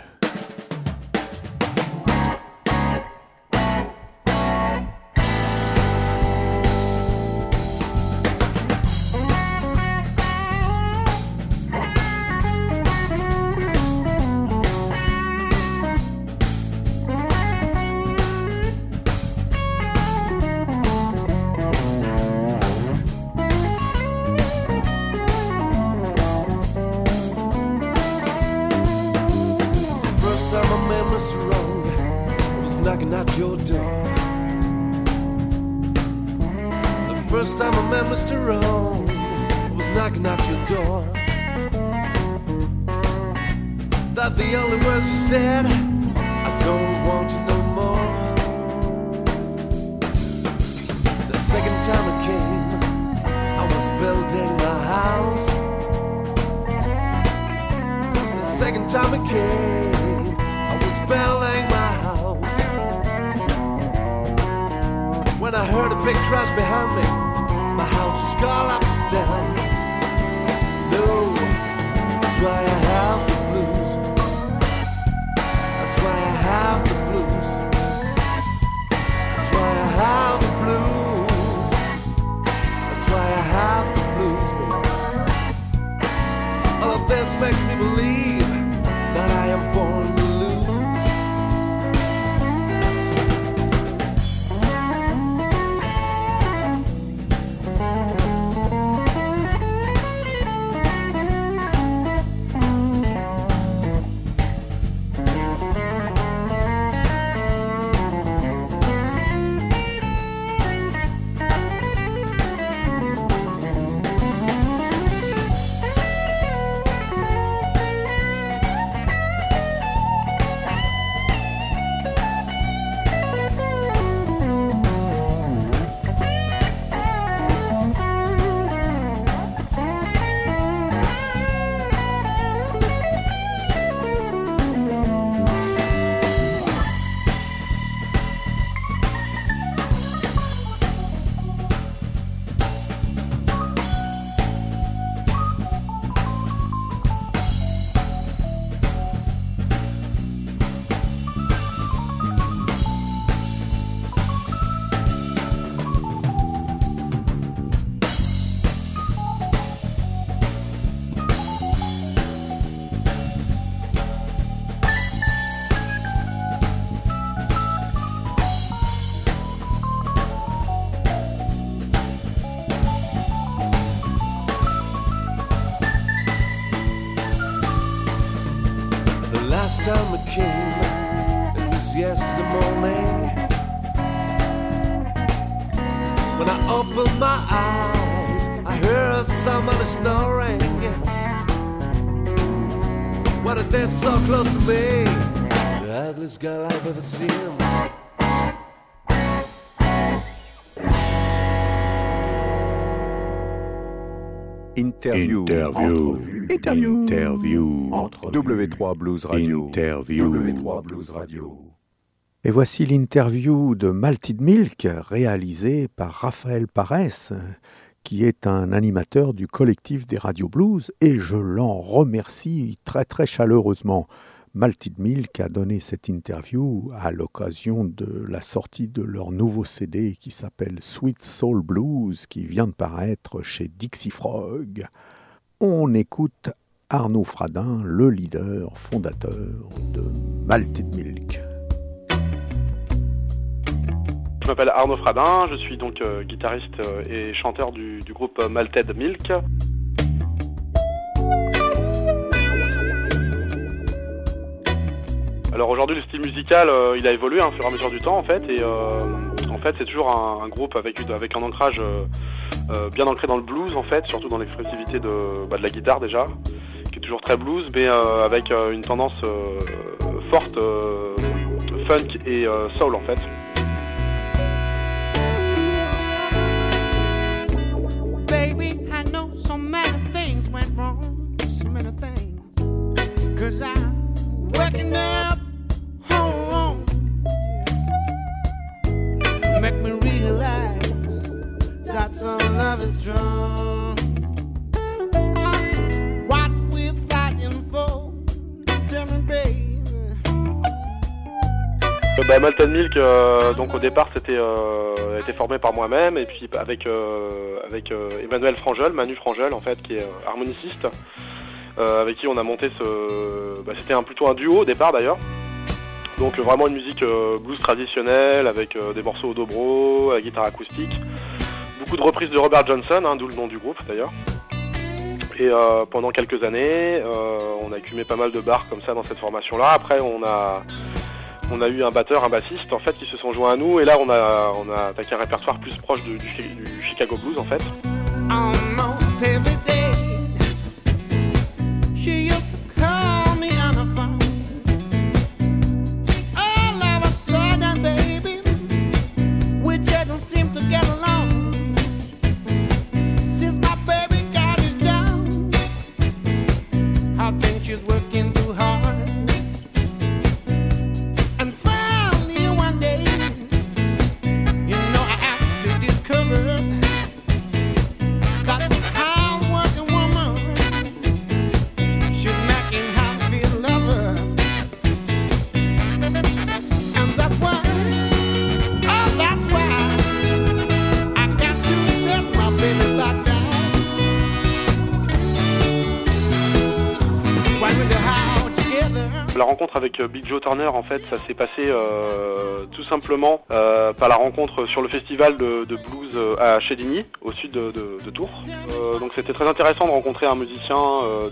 Summer came. It was yesterday morning. When I opened my eyes, I heard somebody snoring. What if they're so close to me? The ugliest girl I've ever seen. Interview. Interview. Interview. Interview. Entre W3 Blues Radio. Interview. W3 Blues Radio. Et voici l'interview de Malted Milk réalisée par Raphaël Parès, qui est un animateur du collectif des radios blues, et je l'en remercie très très chaleureusement. Malted Milk a donné cette interview à l'occasion de la sortie de leur nouveau CD qui s'appelle Sweet Soul Blues, qui vient de paraître chez Dixie Frog. On écoute Arnaud Fradin, le leader fondateur de Malted Milk. Je m'appelle Arnaud Fradin, je suis donc euh, guitariste euh, et chanteur du, groupe Malted Milk. Alors aujourd'hui le style musical euh, il a évolué hein, au fur et à mesure du temps en fait et euh, en fait c'est toujours un, groupe avec, avec un ancrage euh, bien ancré dans le blues en fait, surtout dans l'expressivité de, bah, de la guitare déjà, qui est toujours très blues mais avec une tendance forte funk et soul en fait. Bah, Malton Milk, euh, donc au départ, c'était euh, été formé par moi-même et puis avec euh, avec euh, Emmanuel Frangel, Manu Frangel en fait, qui est harmoniciste, avec qui on a monté ce. bah, c'était plutôt un duo au départ d'ailleurs. Donc vraiment une musique blues traditionnelle avec des morceaux au dobro, à guitare acoustique, de reprises de Robert Johnson, hein, d'où le nom du groupe d'ailleurs. Et euh, pendant quelques années, euh, on a écumé pas mal de bars comme ça dans cette formation-là. Après, on a on a eu un batteur, un bassiste en fait qui se sont joints à nous et là on a on a attaqué un répertoire plus proche du, Chi- du Chicago Blues en fait. almost every day. I think La rencontre avec euh, Big Joe Turner en fait ça s'est passé euh, tout simplement euh, par la rencontre sur le festival de, blues à Chédigny au sud de, Tours. Donc c'était très intéressant de rencontrer un musicien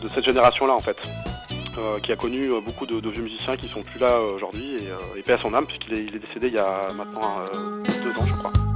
de cette génération là en fait. qui a connu beaucoup de, vieux musiciens qui sont plus là aujourd'hui et, et paix à son âme puisqu'il est, est décédé il y a maintenant deux ans je crois.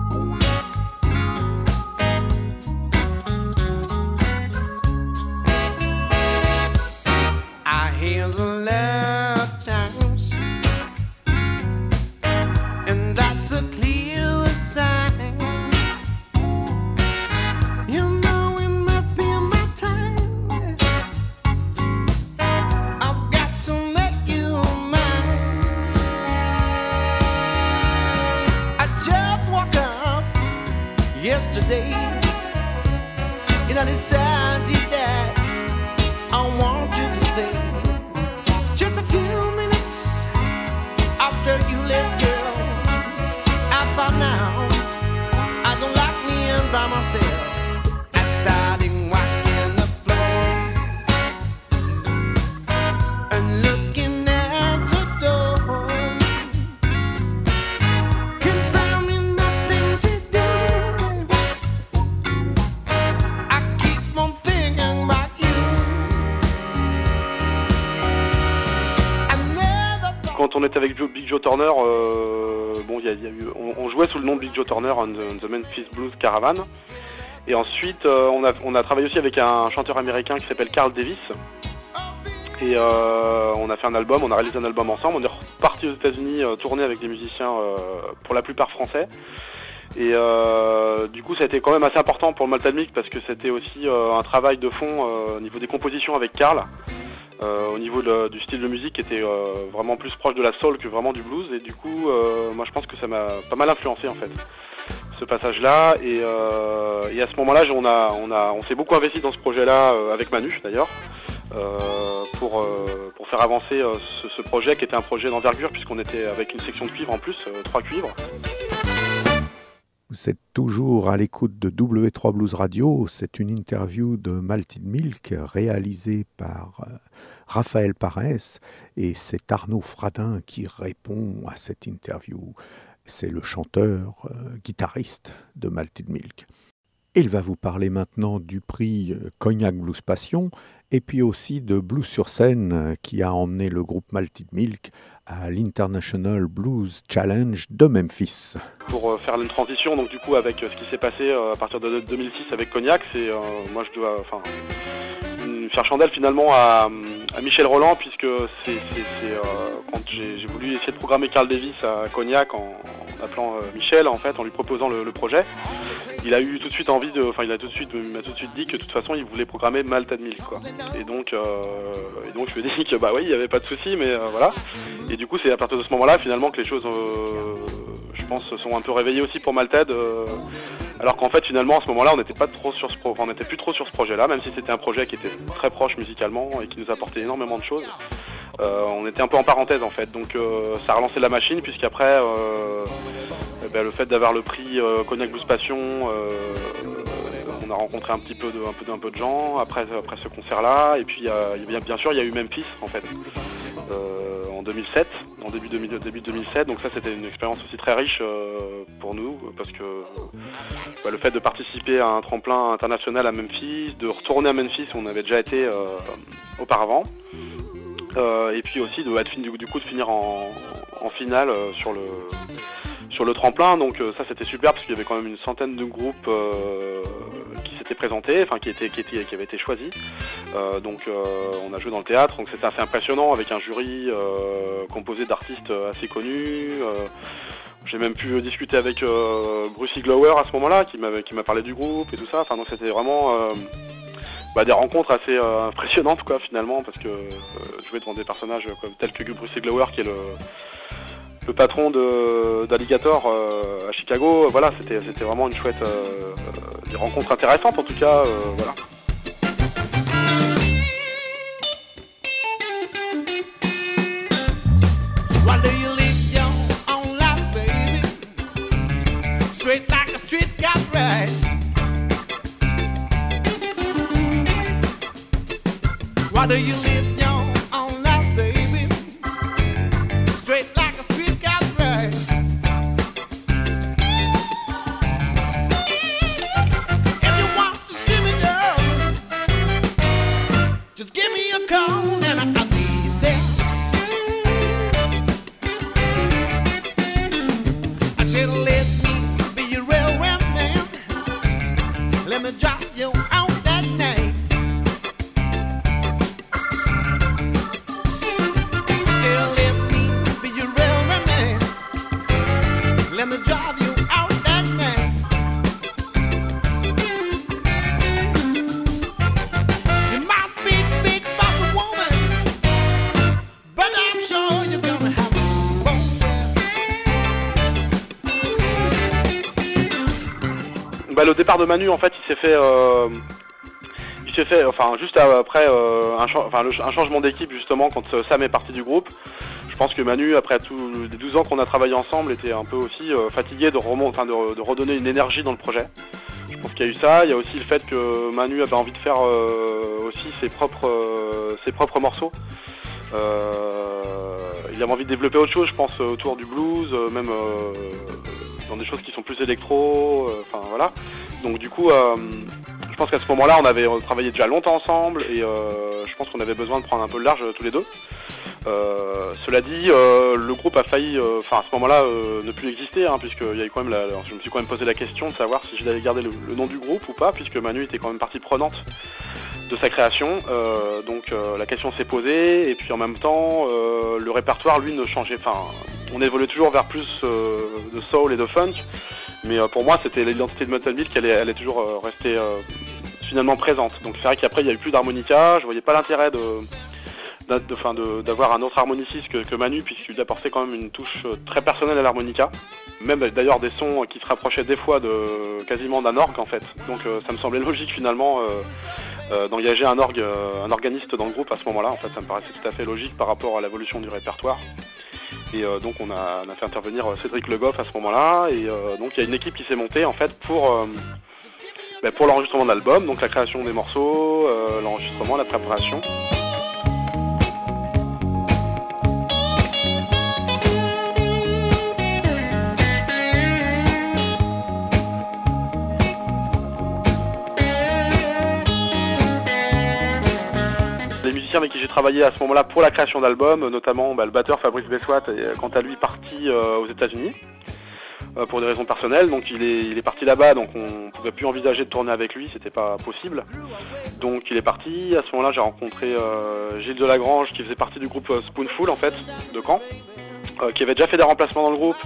Euh, bon, on, jouait sous le nom de Big Joe Turner on the, on the Memphis Blues Caravan. Et ensuite, euh, on, a, travaillé aussi avec un chanteur américain qui s'appelle Carl Davis. Et euh, on a fait un album, on a réalisé un album ensemble. On est reparti aux États-Unis tourner avec des musiciens pour la plupart français. Et du coup, ça a été quand même assez important pour le Malta Milk parce que c'était aussi un travail de fond au niveau des compositions avec Carl. Euh, au niveau du style de musique qui était euh, vraiment plus proche de la soul que vraiment du blues et du coup euh, moi je pense que ça m'a pas mal influencé en fait ce passage là et, à ce moment là on a on a on s'est beaucoup investi dans ce projet là avec Manu d'ailleurs pour, pour faire avancer ce, ce projet qui était un projet d'envergure puisqu'on était avec une section de cuivre en plus, trois cuivres. Vous êtes toujours à l'écoute de W3 Blues Radio. C'est une interview de Malted Milk réalisée par Raphaël Parès et c'est Arnaud Fradin qui répond à cette interview. C'est le chanteur, euh, guitariste de Malted Milk. Il va vous parler maintenant du prix euh, Cognac Blues Passion et puis aussi de Blues sur scène euh, qui a emmené le groupe Malted Milk à l'International Blues Challenge de Memphis. Pour faire une transition, donc du coup avec ce qui s'est passé à partir de 2006 avec Cognac, c'est moi je dois enfin faire chandelle finalement à, Michel Roland puisque c'est euh, quand j'ai voulu essayer de programmer Carl Davis à Cognac en, appelant euh, Michel en fait en lui proposant le, projet. Il a eu tout de suite envie de, enfin il a tout de suite, m'a tout de suite dit que de toute façon il voulait programmer Malta Milk quoi. Et donc, euh, et donc je lui ai dit que bah oui il n'y avait pas de souci mais voilà. Et du coup c'est à partir de ce moment-là finalement que les choses, je pense, se sont un peu réveillées aussi pour Malted. alors qu'en fait finalement à ce moment-là on n'était pas trop sur on plus trop sur ce projet-là, même si c'était un projet qui était très proche musicalement et qui nous apportait énormément de choses. Euh, on était un peu en parenthèse en fait, donc euh, ça a relancé la machine puisqu'après euh, eh ben, le fait d'avoir le prix euh, Cognac Blues Passion, on a rencontré un petit peu de, un peu, de- gens après, ce concert-là, et puis bien, sûr il y a eu Memphis en fait. en 2007, en début, 2000 début 2007, donc ça c'était une expérience aussi très riche pour nous, parce que bah, le fait de participer à un tremplin international à Memphis, de retourner à Memphis on avait déjà été auparavant, euh, et puis aussi de, du, coup de finir en, finale euh, sur le sur le tremplin. Donc euh, ça c'était super parce qu'il y avait quand même une centaine de groupes qui s'étaient présentés, enfin qui qui avaient été choisis. Donc on a joué dans le théâtre, donc c'était assez impressionnant avec un jury composé d'artistes assez connus. j'ai même pu discuter avec euh, Bruce Glower à ce moment-là, qui m'a qui m'a parlé du groupe et tout ça. Donc c'était vraiment bah, des rencontres assez euh, impressionnantes quoi finalement parce que euh, jouer devant des personnages euh, tels que Bruce Glower qui est le le patron de d'Alligator à Chicago, voilà, c'était vraiment une chouette des rencontres intéressantes en tout cas, voilà. Why do you live Manu en fait il s'est fait euh, il s'est fait enfin juste après euh, un, changement d'équipe justement quand euh, Sam est parti du groupe. Je pense que Manu après tous les 12 ans qu'on a travaillé ensemble était un peu aussi fatigué de, de, redonner une énergie dans le projet. Je pense qu'il y a eu ça, il y a aussi le fait que Manu avait envie de faire aussi ses propres ses propres morceaux. Il avait envie de développer autre chose, je pense, autour du blues, même dans des choses qui sont plus électro, enfin voilà. Donc du coup, euh, je pense qu'à ce moment-là, on avait travaillé déjà longtemps ensemble et euh, je pense qu'on avait besoin de prendre un peu le large euh, tous les deux. Cela dit, le groupe a failli, enfin à ce moment-là, ne plus exister, hein, puisqu'il y a eu quand même je me suis quand même posé la question de savoir si j'allais garder le, le nom du groupe ou pas, puisque Manu était quand même partie prenante de sa création. Donc la question s'est posée, et puis en même temps, le répertoire, lui, ne changeait. Enfin, on évoluait toujours vers plus de soul et de funk, mais euh, pour moi, c'était l'identité de Metal Milk, elle est, elle est toujours euh, restée euh, finalement présente. Donc c'est vrai qu'après, il y a eu plus d'harmonica, je voyais pas l'intérêt de d'a- de- de- d'avoir un autre harmoniciste que, que Manu puisqu'il apportait quand même une touche très personnelle à l'harmonica. Même d'ailleurs des sons qui se rapprochaient des fois de quasiment d'un orgue en fait. Donc euh, ça me semblait logique finalement euh, euh, d'engager un orgue un organiste dans le groupe à ce moment là en fait ça me paraissait tout à fait logique par rapport à l'évolution du répertoire et euh, donc on a, fait intervenir euh, Cédric Le Goff à ce moment là et euh, donc il y a une équipe qui s'est montée en fait pour bah, l'enregistrement de l'album. Donc la création des morceaux l'enregistrement la préparation Les musiciens avec qui j'ai travaillé à ce moment-là pour la création d'albums, notamment bah, le batteur Fabrice Bessoat est euh, quant à lui parti euh, aux États-Unis euh, pour des raisons personnelles. Donc il est, parti là-bas, donc on ne pouvait plus envisager de tourner avec lui, c'était pas possible. Donc il est parti. À ce moment-là, j'ai rencontré Gilles Delagrange qui faisait partie du groupe Spoonful en fait de Caen, qui avait déjà fait des remplacements dans le groupe,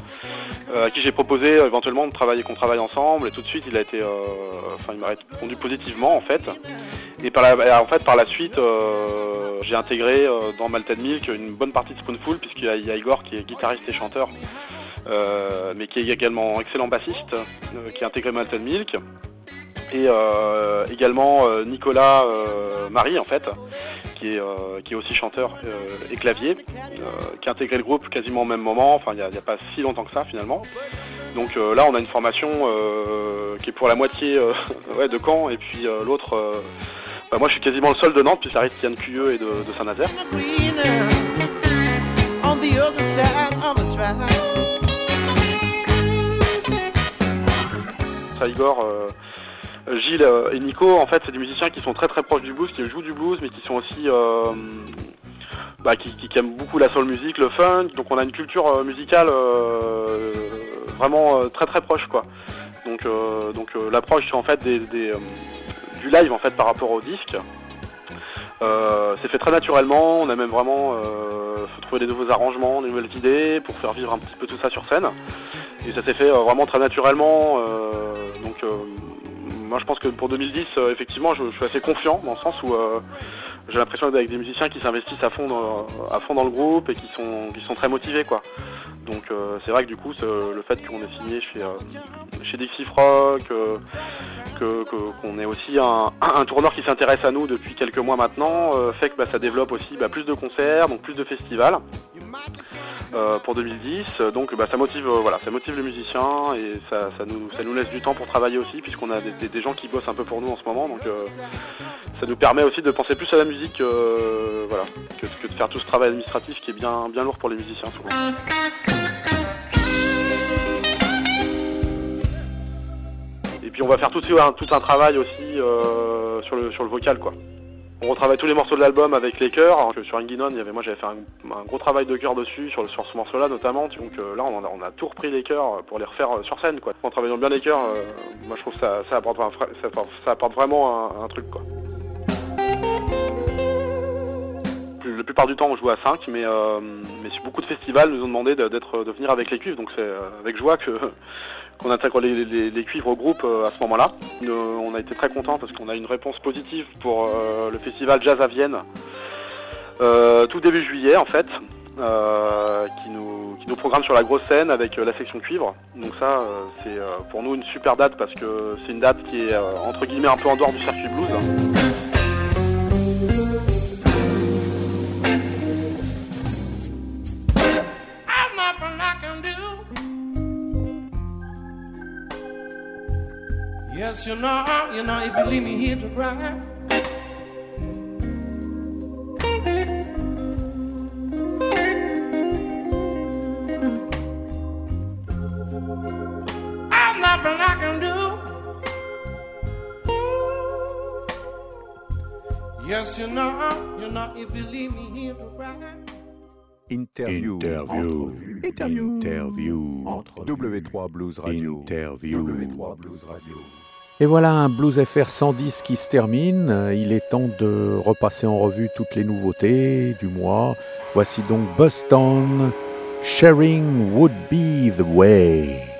euh, à qui j'ai proposé euh, éventuellement de travailler, qu'on travaille ensemble. Et tout de suite, il a été, euh, enfin, il m'a répondu positivement en fait. Et par la, en fait, par la suite, euh, j'ai intégré euh, dans Malted Milk une bonne partie de Spoonful, puisqu'il y, a- Igor qui est guitariste et chanteur, euh, mais qui est également excellent bassiste, euh, qui a intégré Malted Milk. Et euh, également euh, Nicolas euh, Marie, en fait, qui est, euh, qui est aussi chanteur euh, et clavier, euh, qui a intégré le groupe quasiment au même moment, enfin il n'y a, pas si longtemps que ça finalement. Donc là on a une formation qui est pour la moitié de Caen et puis l'autre, bah, moi je suis quasiment le seul de Nantes puisque ça reste Yann Cuyeux et de, de Saint-Nazaire. Ça, Igor, Gilles euh, et Nico, en fait, c'est des musiciens qui sont très proches du blues, qui jouent du blues, mais qui sont aussi euh, bah, qui, aiment beaucoup la soul music, le funk. Donc on a une culture euh, musicale vraiment très très proche, quoi. Donc l'approche en fait du live en fait par rapport au disque. C'est fait très naturellement, on a même vraiment trouvé des nouveaux arrangements, des nouvelles idées pour faire vivre un petit peu tout ça sur scène. Et ça s'est fait vraiment très naturellement. donc moi je pense que pour 2010, euh, effectivement, je, suis assez confiant dans le sens où euh, j'ai l'impression d'être avec des musiciens qui s'investissent à fond dans, le groupe et qui sont, très motivés. Donc euh, c'est vrai que du coup le fait qu'on ait signé chez, chez Dixie que- qu'on ait aussi un, un tourneur qui s'intéresse à nous depuis quelques mois maintenant, fait que bah, ça développe aussi bah, plus de concerts, donc plus de festivals euh, pour 2010. Donc bah, ça motive, euh, voilà, ça motive les musiciens et ça, nous, laisse du temps pour travailler aussi, puisqu'on a des, gens qui bossent un peu pour nous en ce moment. Donc euh, ça nous permet aussi de penser plus à la musique, euh, voilà, que, de faire tout ce travail administratif qui est bien, bien lourd pour les musiciens souvent. Et puis on va faire tout, un, travail aussi euh, sur, le, sur le vocal quoi. On retravaille tous les morceaux de l'album avec les chœurs. Sur Inginon, il moi j'avais fait un, gros travail de chœur dessus, sur, sur ce morceau-là notamment. Donc euh, là, on a, tout repris les chœurs pour les refaire euh, sur scène. En travaillant bien les chœurs, euh, moi je trouve que ça, apporte, vraiment un, truc. La plupart du temps, on joue à 5, mais, beaucoup de festivals nous ont demandé de, venir avec les cuivres. Donc c'est avec joie que, qu'on intègre les, les- les cuivres au groupe euh, à ce moment-là. On a été très contents parce qu'on a une réponse positive pour euh, le festival Jazz à Vienne euh, tout début juillet en fait, qui, nous, programme sur la grosse scène avec la section cuivre. Donc ça, c'est pour nous une super date parce que c'est une date qui est entre guillemets un peu en dehors du circuit blues. Yes, you know, you know, if you leave me here to cry. Yes, you know, you know, if you leave me here to cry. Interview. Interview. Interview. Interview. Interview. W3 Blues Radio. Interview. W3 Blues Radio. Et voilà un Blues FR 110 qui se termine. Il est temps de repasser en revue toutes les nouveautés du mois. Voici donc Boston. Sharing would be the way.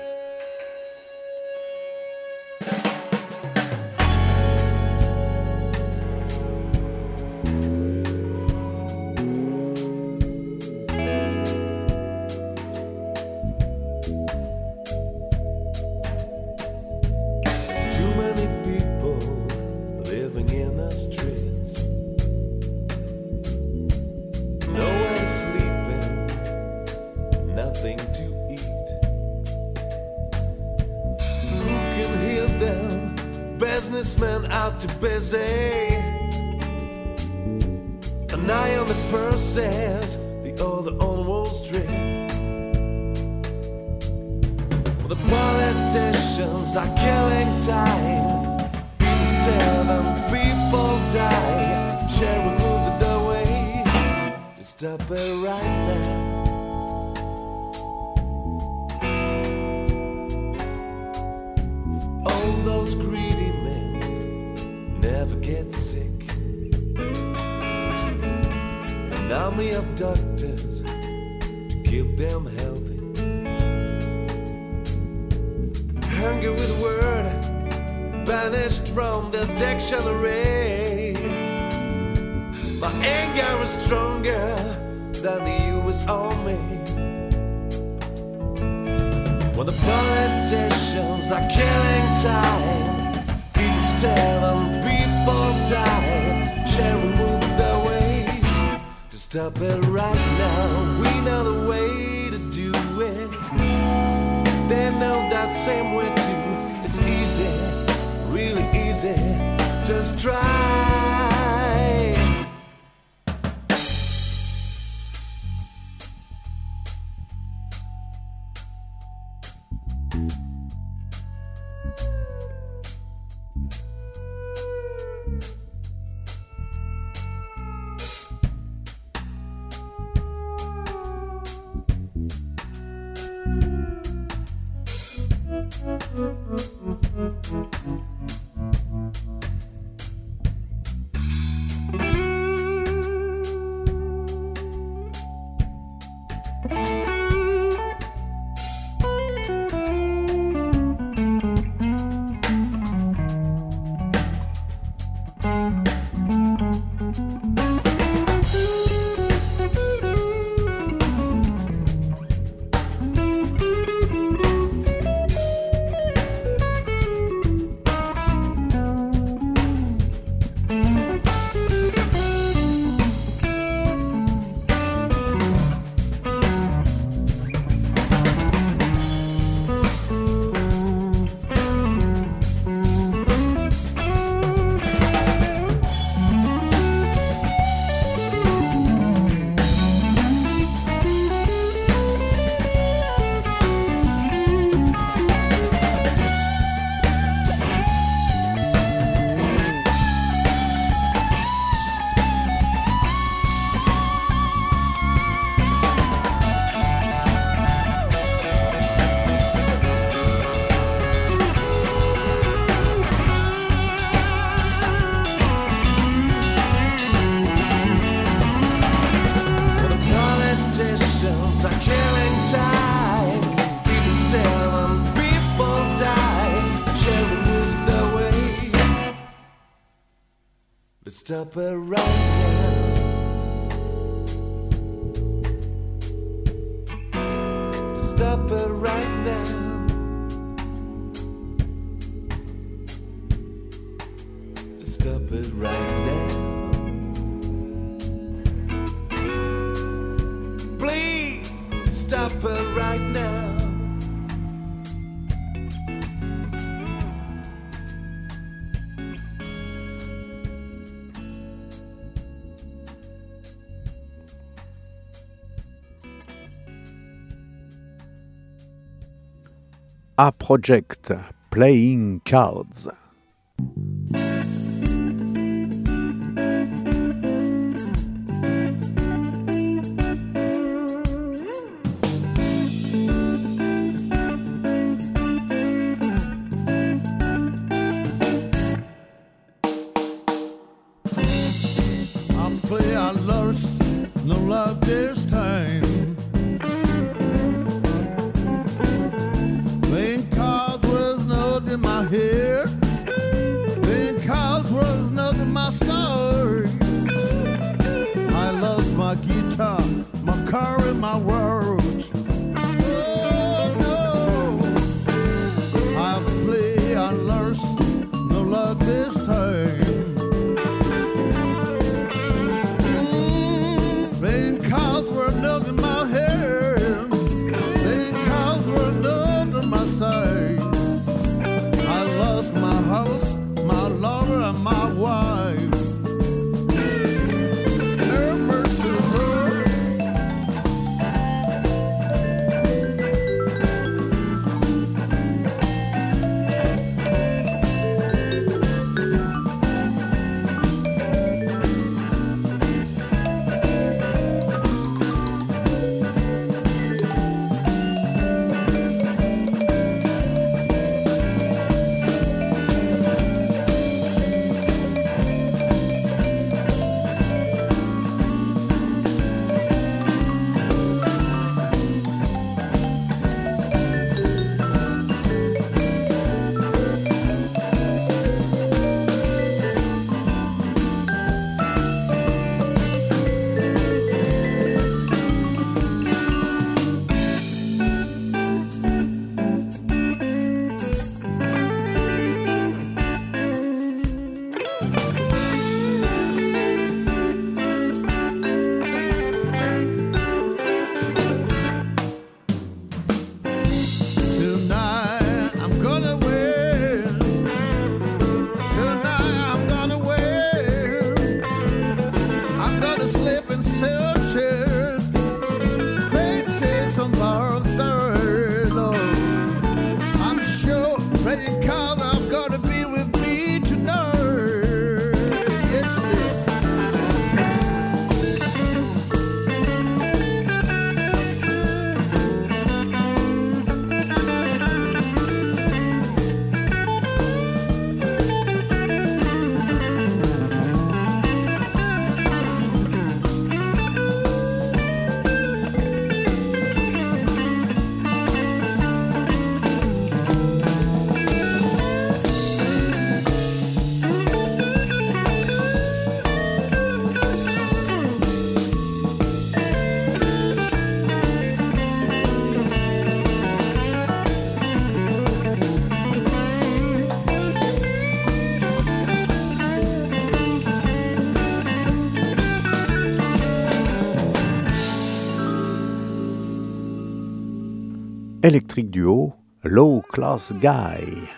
up around. A Project Playing Cards. Electric Duo, Low Class Guy.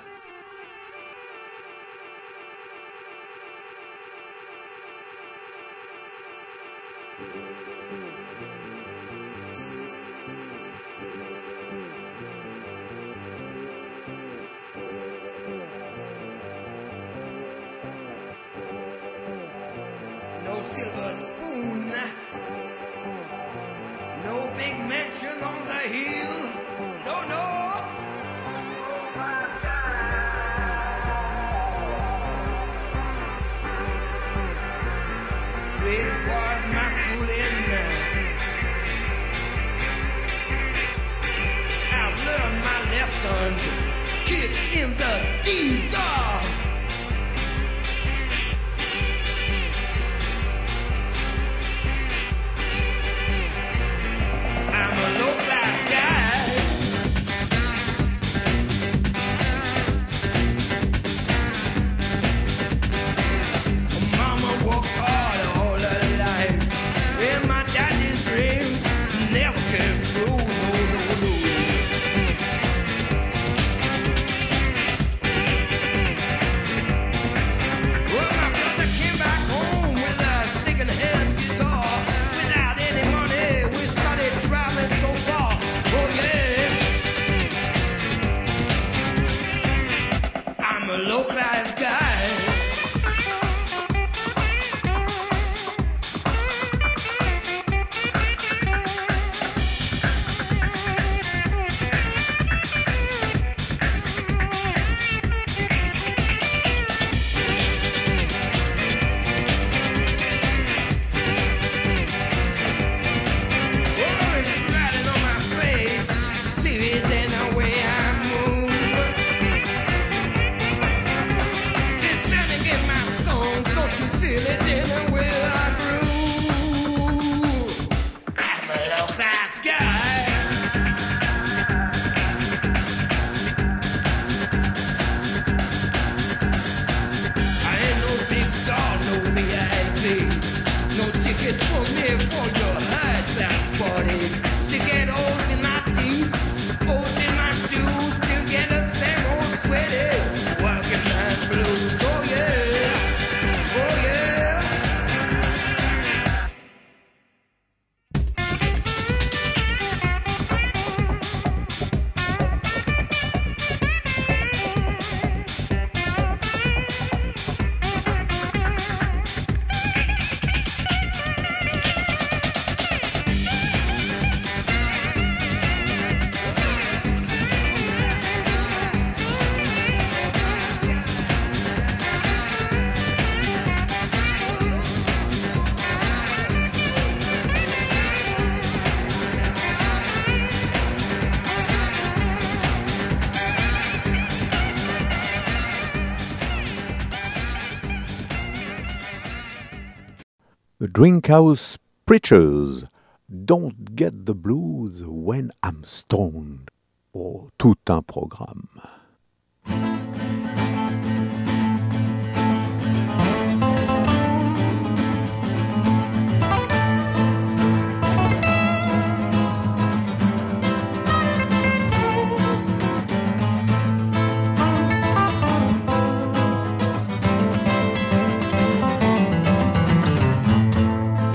Drinkhouse Preachers. Don't get the blues when I'm stoned. Oh, tout un programme.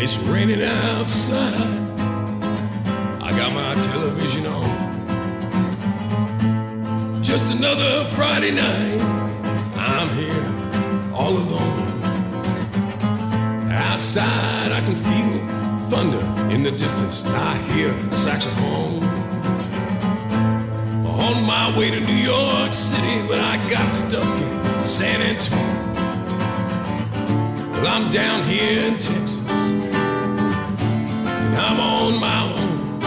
It's raining outside. I got my television on. Just another Friday night. I'm here all alone. Outside, I can feel thunder in the distance. I hear a saxophone. On my way to New York City, but I got stuck in San Antonio. Well, I'm down here in Texas. I'm on my own.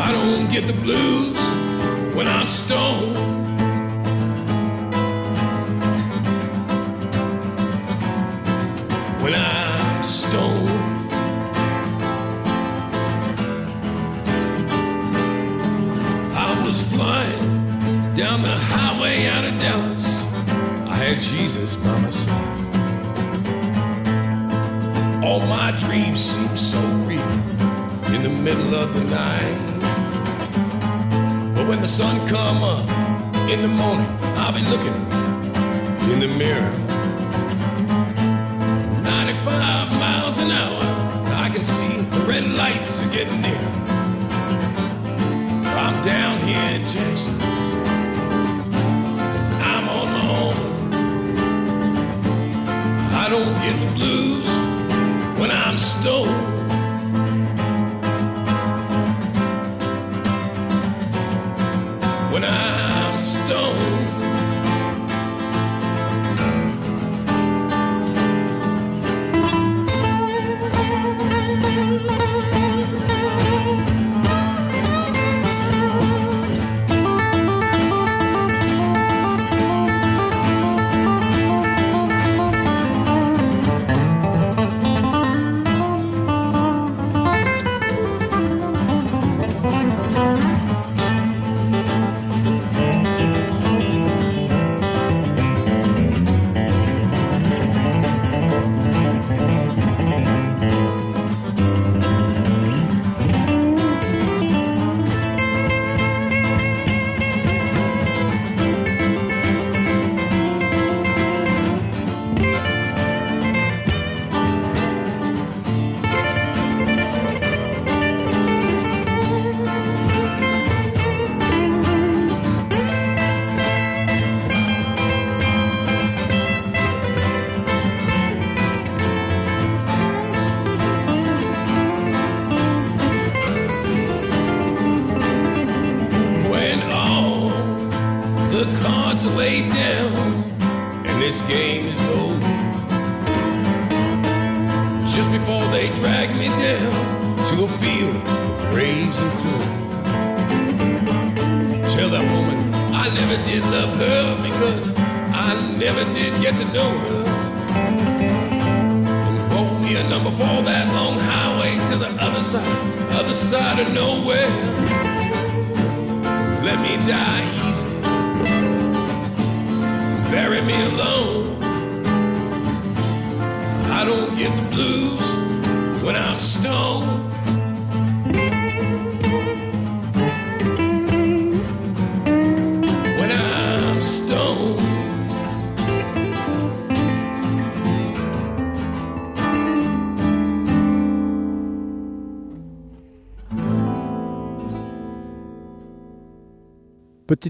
I don't get the blues when I'm stoned. When I'm stoned. I was flying down the highway out of Dallas. I had Jesus by my side. All my dreams seem so real in the middle of the night. But when the sun come up in the morning, I'll be looking in the mirror. 95 miles an hour, I can see the red lights are getting near. I'm down here in Texas. I'm on my own. I don't get the blues I'm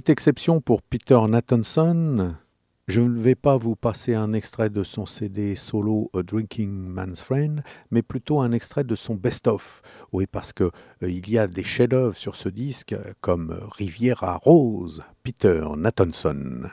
Petite exception pour Peter Nathanson. Je ne vais pas vous passer un extrait de son CD solo A Drinking Man's Friend, mais plutôt un extrait de son best-of. Oui, parce que euh, il y a des chefs-d'œuvre sur ce disque, comme Riviera Rose, Peter Nathanson.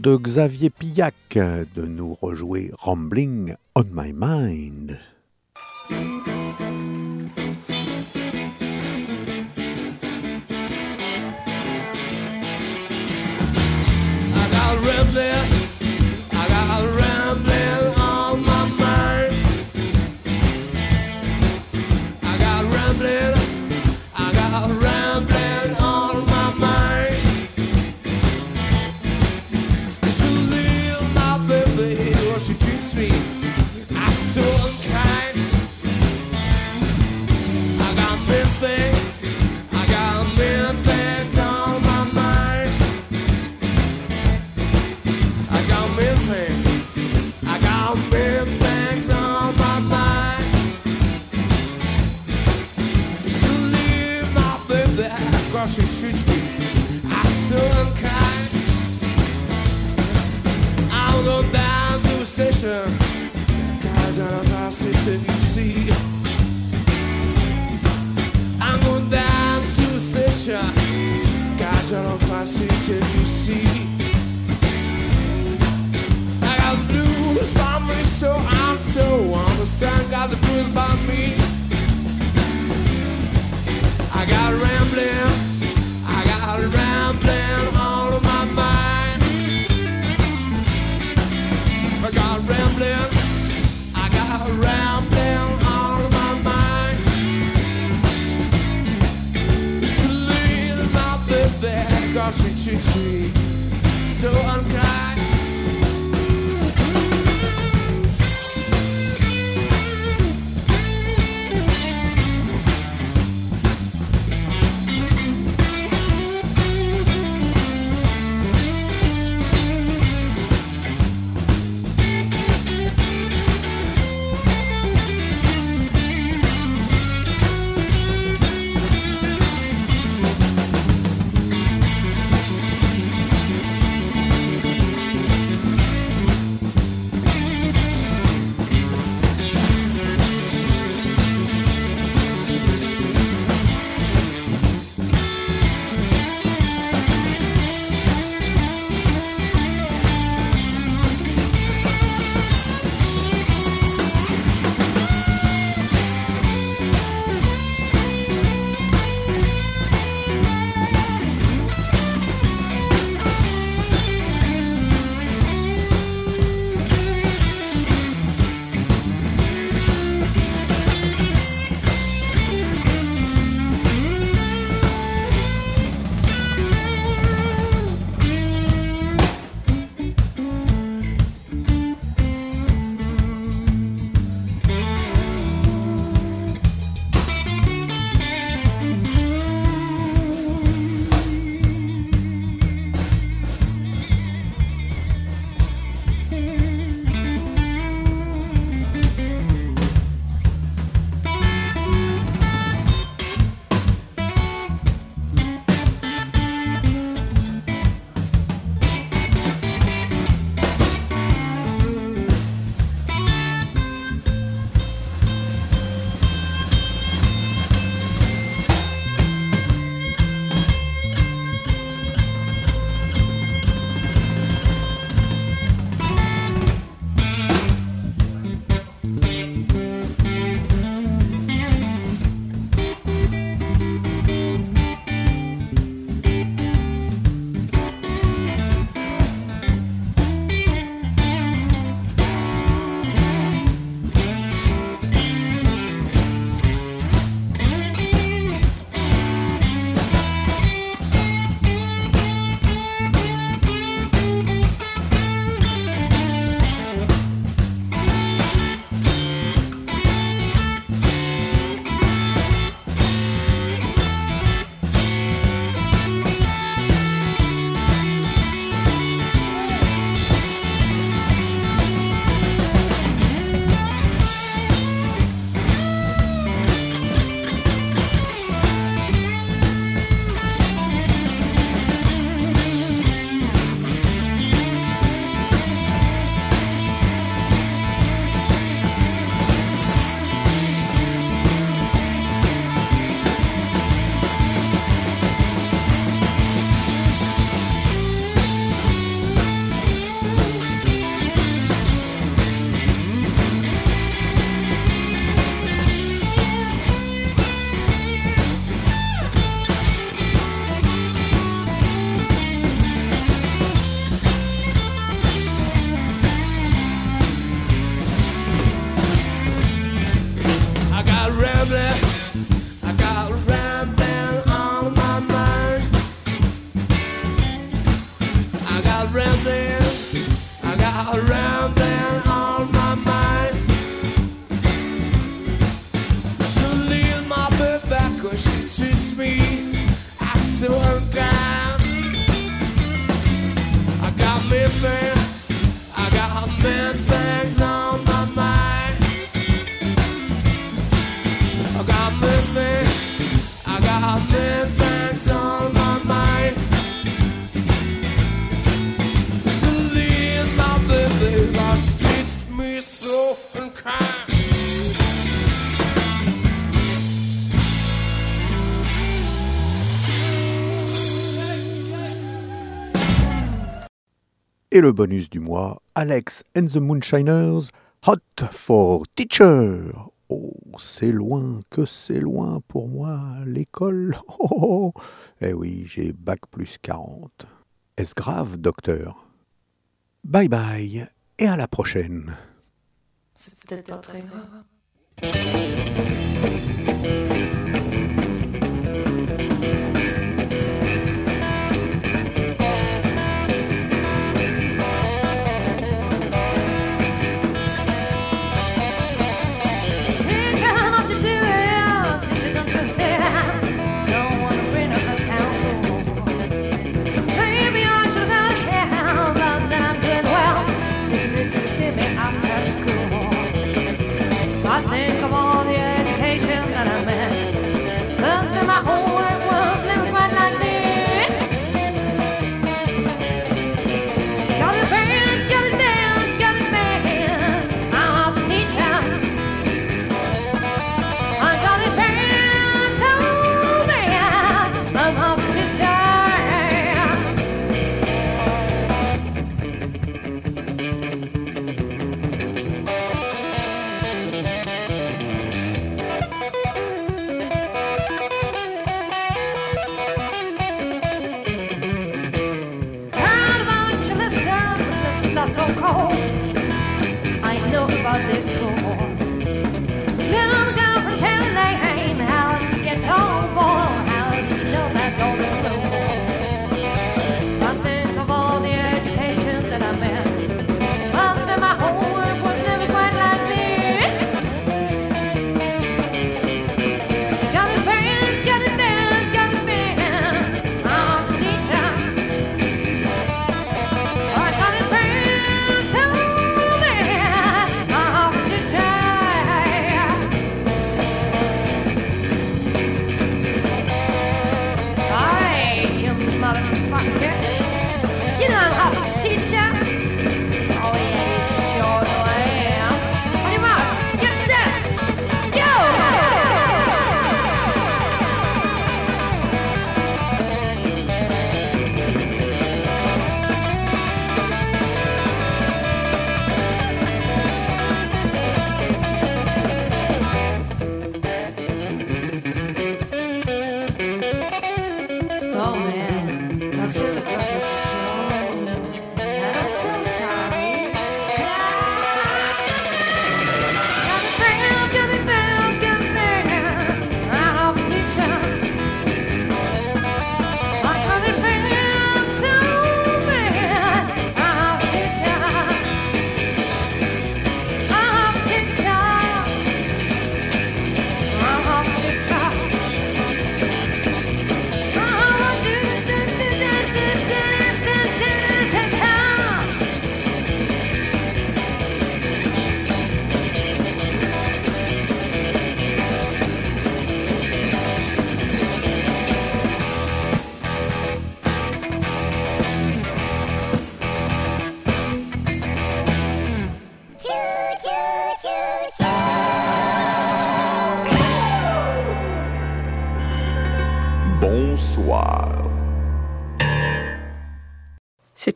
de Xavier Pillac de nous rejouer Rumbling on My Mind. et le bonus du mois, Alex and the Moonshiners, Hot for Teacher. Oh, c'est loin, que c'est loin pour moi, l'école. Oh, oh, oh, Eh oui, j'ai bac plus 40. Est-ce grave, docteur? Bye bye et à la prochaine.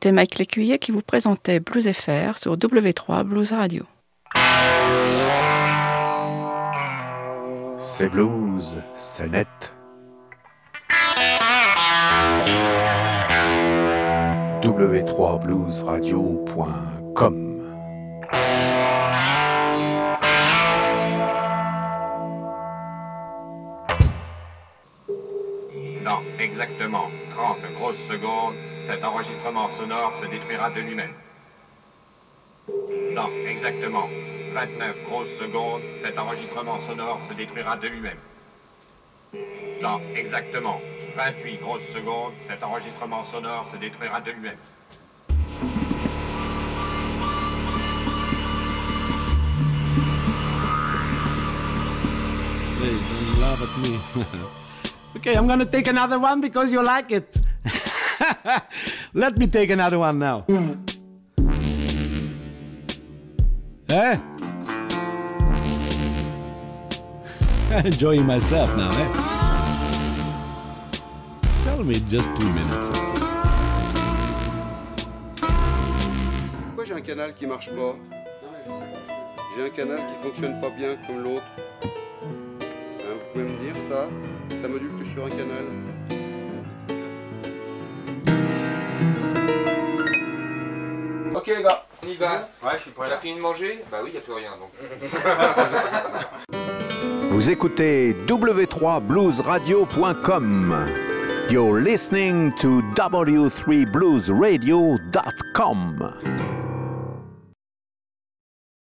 C'est Mike Lécuyer qui vous présentait Blues FR sur W3 Blues Radio. secondes, cet enregistrement sonore se détruira de lui-même. Dans exactement 28 grosses secondes, cet enregistrement sonore se détruira de lui-même. Me. okay, I'm gonna take another one because you like it. Let me take another one now. Mm. Enjoying myself now, eh? Tell me just two minutes. Pourquoi j'ai un canal qui marche pas J'ai un canal qui fonctionne pas bien comme l'autre. Hein, vous pouvez me dire ça? Ça module que sur un canal Ok les gars, on y va. Ouais, je suis prêt. T'as fini de manger? Bah oui, y a plus rien donc. Vous écoutez w3bluesradio.com. You're listening to w3bluesradio.com.